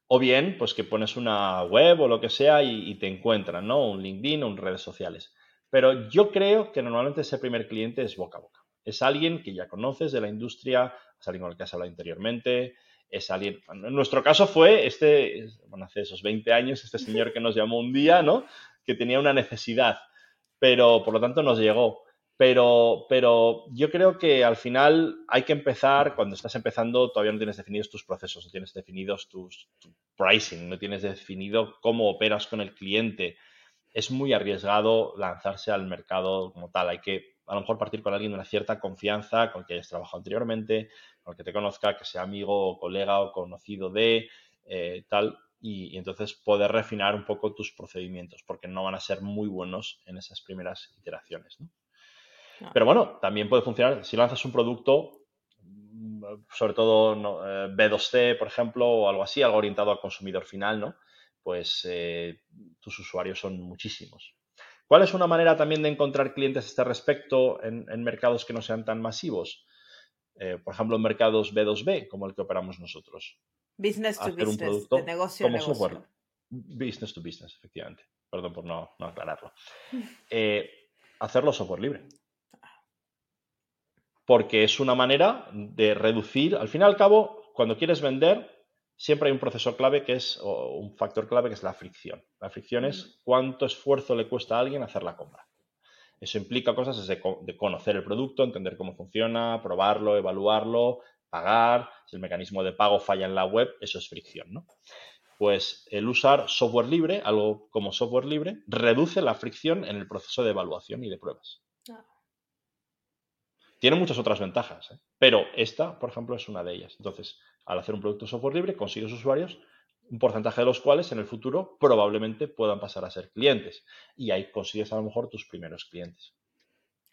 Speaker 2: o bien, pues que pones una web o lo que sea y, te encuentran, ¿no? Un LinkedIn o un redes sociales. Pero yo creo que normalmente ese primer cliente es boca a boca. Es alguien que ya conoces de la industria, es alguien con el que has hablado anteriormente, es alguien. En nuestro caso fue este, bueno, hace esos 20 años, este señor que nos llamó un día, ¿no? Que tenía una necesidad, pero por lo tanto nos llegó. Pero, pero yo creo que al final hay que empezar, cuando estás empezando, todavía no tienes definidos tus procesos, no tienes definidos tus, tu pricing, no tienes definido cómo operas con el cliente. Es muy arriesgado lanzarse al mercado como tal. Hay que a lo mejor partir con alguien de una cierta confianza, con el que hayas trabajado anteriormente, con el que te conozca, que sea amigo o colega o conocido de eh, tal, y, entonces poder refinar un poco tus procedimientos, porque no van a ser muy buenos en esas primeras iteraciones. ¿no? Pero bueno, también puede funcionar si lanzas un producto, sobre todo eh, B2C, por ejemplo, o algo así, algo orientado al consumidor final, ¿no? Pues eh, tus usuarios son muchísimos. ¿Cuál es una manera también de encontrar clientes a este respecto en, mercados que no sean tan masivos? eh, por ejemplo, en mercados B2B, como el que operamos nosotros.
Speaker 1: Business to business, de negocio como software.
Speaker 2: Business to business, efectivamente. Perdón por no, aclararlo. Eh, hacerlo software libre. Porque es una manera de reducir, al fin y al cabo, cuando quieres vender, siempre hay un proceso clave que es, o un factor clave que es la fricción. La fricción es cuánto esfuerzo le cuesta a alguien hacer la compra. Eso implica cosas de, de conocer el producto, entender cómo funciona, probarlo, evaluarlo, pagar. Si el mecanismo de pago falla en la web, eso es fricción, ¿no? Pues el usar software libre, algo como software libre, reduce la fricción en el proceso de evaluación y de pruebas. Ah. Tiene muchas otras ventajas, ¿eh? pero esta, por ejemplo, es una de ellas. Entonces, al hacer un producto software libre, consigues usuarios un porcentaje de los cuales en el futuro probablemente puedan pasar a ser clientes. Y ahí consigues a lo mejor tus primeros clientes.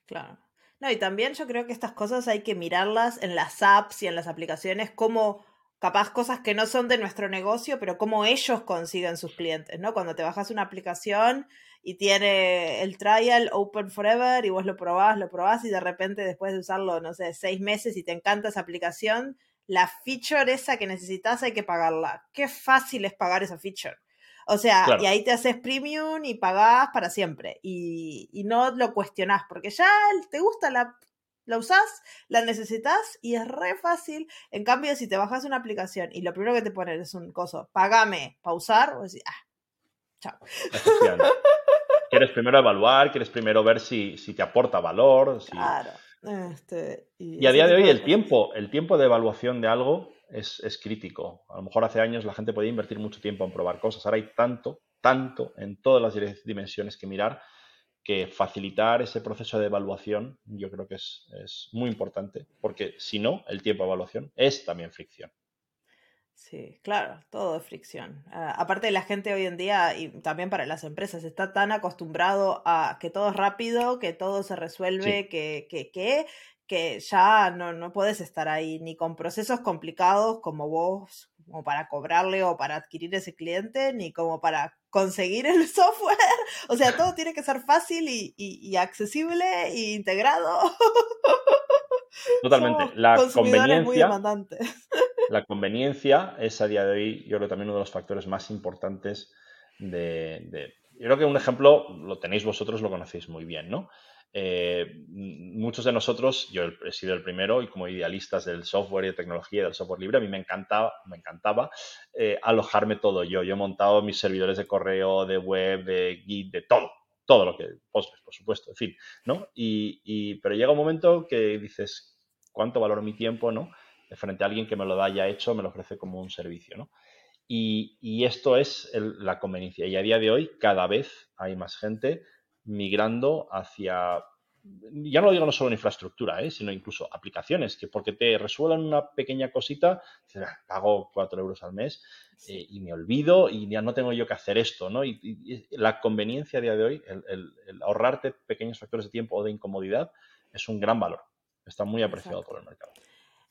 Speaker 1: Claro. No, y también yo creo que estas cosas hay que mirarlas en las apps y en las aplicaciones como capaz cosas que no son de nuestro negocio, pero como ellos consiguen sus clientes, ¿no? Cuando te bajas una aplicación y tiene el trial open forever y vos lo probás, lo probás y de repente después de usarlo, no sé, seis meses y te encanta esa aplicación, la feature esa que necesitas hay que pagarla. Qué fácil es pagar esa feature. O sea, y ahí te haces premium y pagás para siempre. Y, y, no lo cuestionás, porque ya te gusta la, la usás, la necesitas y es re fácil. En cambio, si te bajas una aplicación y lo primero que te ponen es un coso, pagame, pausar, o decir, ah, chao.
Speaker 2: quieres primero evaluar, quieres primero ver si, si te aporta valor.
Speaker 1: Claro. Este,
Speaker 2: y, a día de hoy el tiempo, el tiempo de evaluación de algo es, crítico. A lo mejor hace años la gente podía invertir mucho tiempo en probar cosas. Ahora hay tanto, tanto en todas las dimensiones que mirar que facilitar ese proceso de evaluación yo creo que es, es muy importante, porque si no, el tiempo de evaluación es también fricción.
Speaker 1: Sí, claro, todo es fricción. Ah, aparte la gente hoy en día, y también para las empresas, está tan acostumbrado a que todo es rápido, que todo se resuelve, que, que, que, que ya no, no puedes estar ahí ni con procesos complicados como vos, como para cobrarle o para adquirir ese cliente, ni como para conseguir el software. O sea, todo tiene que ser fácil y, y, accesible e integrado.
Speaker 2: Totalmente. la conveniencia. La conveniencia es a día de hoy, yo creo, también uno de los factores más importantes de, Yo creo que un ejemplo lo tenéis vosotros, lo conocéis muy bien, ¿no? Eh, muchos de nosotros, yo he sido el primero y como idealistas del software y de tecnología y del software libre, a mí me encantaba, me encantaba eh, alojarme todo yo. Yo he montado mis servidores de correo, de web, de Git, de todo, todo lo que, Postgres, por supuesto, en fin, ¿no? Y, pero llega un momento que dices, ¿cuánto valoro mi tiempo, no? Frente a alguien que me lo haya hecho, me lo ofrece como un servicio, ¿no? Y, esto es la conveniencia. Y a día de hoy, cada vez hay más gente migrando hacia, ya no lo digo no solo en infraestructura, ¿eh? sino incluso aplicaciones, que porque te resuelvan una pequeña cosita, ah, pago 4 euros al mes eh, y me olvido y ya no tengo yo que hacer esto, ¿no? Y, la conveniencia a día de hoy, el, ahorrarte pequeños factores de tiempo o de incomodidad, es un gran valor. Está muy apreciado por el mercado.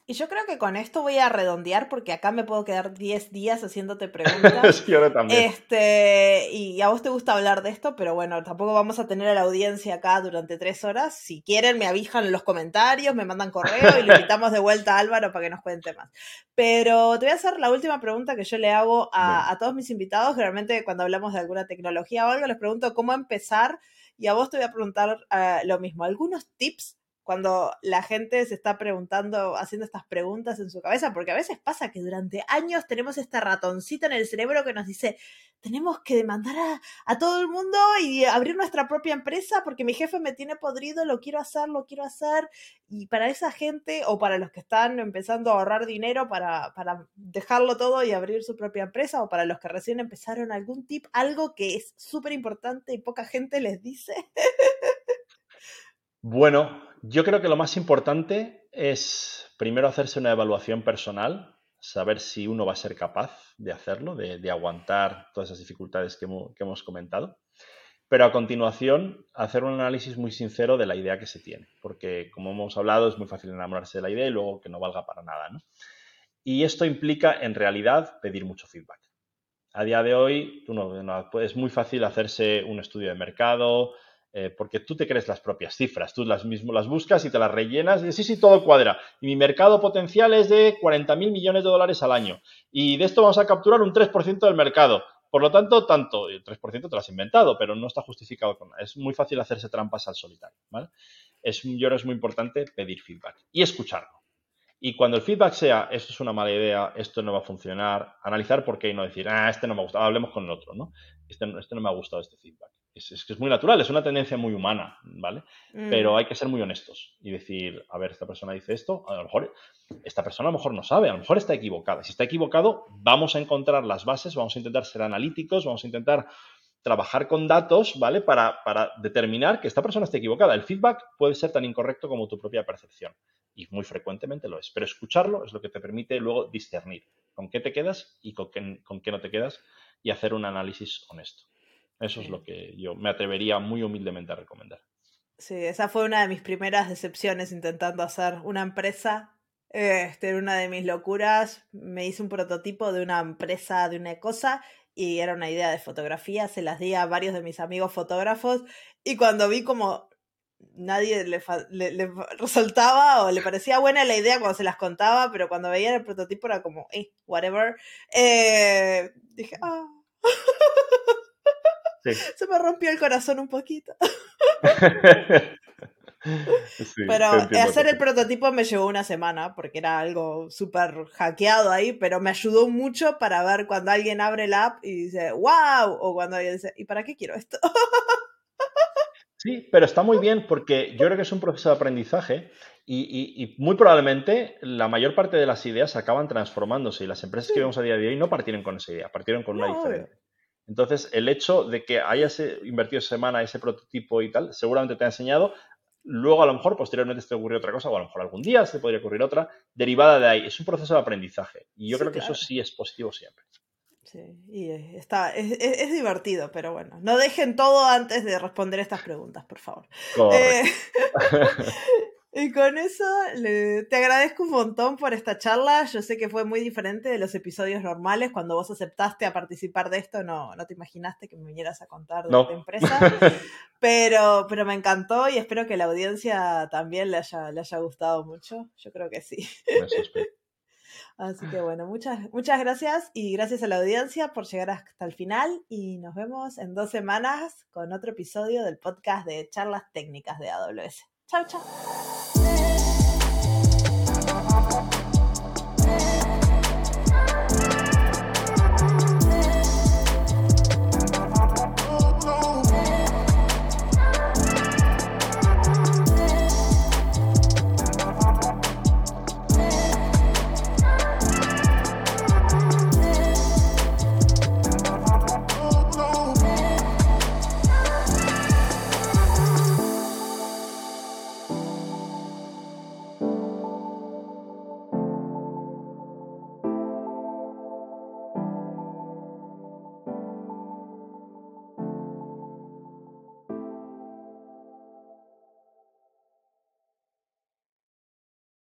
Speaker 1: Y yo creo que con esto voy a redondear porque acá me puedo quedar 10 días haciéndote preguntas.
Speaker 2: sí, ahora también.
Speaker 1: Este, y a vos te gusta hablar de esto, pero bueno, tampoco vamos a tener a la audiencia acá durante tres horas. Si quieren, me avijan en los comentarios, me mandan correo y le invitamos de vuelta a Álvaro para que nos cuente más. Pero te voy a hacer la última pregunta que yo le hago a, todos mis invitados. Generalmente cuando hablamos de alguna tecnología o algo, les pregunto cómo empezar. Y a vos te voy a preguntar eh, lo mismo. ¿Algunos tips cuando la gente se está preguntando, haciendo estas preguntas en su cabeza, porque a veces pasa que durante años tenemos esta ratoncita en el cerebro que nos dice, tenemos que demandar a, todo el mundo y abrir nuestra propia empresa porque mi jefe me tiene podrido, lo quiero hacer, lo quiero hacer. Y para esa gente o para los que están empezando a ahorrar dinero para, para dejarlo todo y abrir su propia empresa o para los que recién empezaron algún tip, algo que es súper importante y poca gente les dice.
Speaker 2: Bueno, yo creo que lo más importante es primero hacerse una evaluación personal, saber si uno va a ser capaz de hacerlo, de, aguantar todas esas dificultades que hemos, comentado, pero a continuación hacer un análisis muy sincero de la idea que se tiene, porque como hemos hablado es muy fácil enamorarse de la idea y luego que no valga para nada. Y esto implica en realidad pedir mucho feedback. A día de hoy es muy fácil hacerse un estudio de mercado, eh, porque tú te crees las propias cifras, tú las mismo las buscas y te las rellenas y sí, sí, todo cuadra. Y mi mercado potencial es de 40 mil millones de dólares al año. Y de esto vamos a capturar un 3% del mercado. Por lo tanto, tanto, el 3% te lo has inventado, pero no está justificado con. Es muy fácil hacerse trampas al solitario. Es, yo creo es muy importante pedir feedback y escucharlo. Y cuando el feedback sea, esto es una mala idea, esto no va a funcionar, analizar por qué y no decir, ah, este no me ha gustado, hablemos con el otro, ¿no? Este, este no me ha gustado este feedback es, que es muy natural, es una tendencia muy humana, ¿vale? Pero mm. hay que ser muy honestos y decir, a ver, esta persona dice esto, a lo mejor esta persona a lo mejor no sabe, a lo mejor está equivocada. Si está equivocado, vamos a encontrar las bases, vamos a intentar ser analíticos, vamos a intentar trabajar con datos, ¿vale? Para, para determinar que esta persona está equivocada. El feedback puede ser tan incorrecto como tu propia percepción y muy frecuentemente lo es, pero escucharlo es lo que te permite luego discernir con qué te quedas y con con qué no te quedas y hacer un análisis honesto. Eso es lo que yo me atrevería muy humildemente a recomendar.
Speaker 1: Sí, esa fue una de mis primeras decepciones intentando hacer una empresa. Este, era una de mis locuras. Me hice un prototipo de una empresa, de una cosa, y era una idea de fotografía. Se las di a varios de mis amigos fotógrafos. Y cuando vi como nadie le, le, resultaba o le parecía buena la idea cuando se las contaba, pero cuando veía el prototipo era como, eh, whatever. Eh, dije, ah. Se me rompió el corazón un poquito. pero hacer el prototipo me llevó una semana porque era algo súper hackeado ahí, pero me ayudó mucho para ver cuando alguien abre la app y dice, wow, o cuando alguien dice, ¿y para qué quiero esto?
Speaker 2: sí, pero está muy bien porque yo creo que es un proceso de aprendizaje y, muy probablemente la mayor parte de las ideas acaban transformándose y las empresas que vemos a día de hoy no partieron con esa idea, partieron con una diferente. Entonces, el hecho de que hayas eh, invertido semana ese prototipo y tal, seguramente te ha enseñado. Luego, a lo mejor, posteriormente te ocurrió otra cosa, o a lo mejor algún día se podría ocurrir otra, derivada de ahí. Es un proceso de aprendizaje. Y yo creo que eso sí es positivo siempre.
Speaker 1: Sí, y está, es, divertido, pero bueno, no dejen todo antes de responder estas preguntas, por favor. Eh, Y con eso te agradezco un montón por esta charla. Yo sé que fue muy diferente de los episodios normales. Cuando vos aceptaste a participar de esto, no, no te imaginaste que me vinieras a contar de tu empresa. Pero, pero me encantó y espero que la audiencia también le haya, le haya gustado mucho. Yo creo que sí. Así que bueno, muchas, muchas gracias y gracias a la audiencia por llegar hasta el final y nos vemos en dos semanas con otro episodio del podcast de charlas técnicas de AWS. Chao, chao.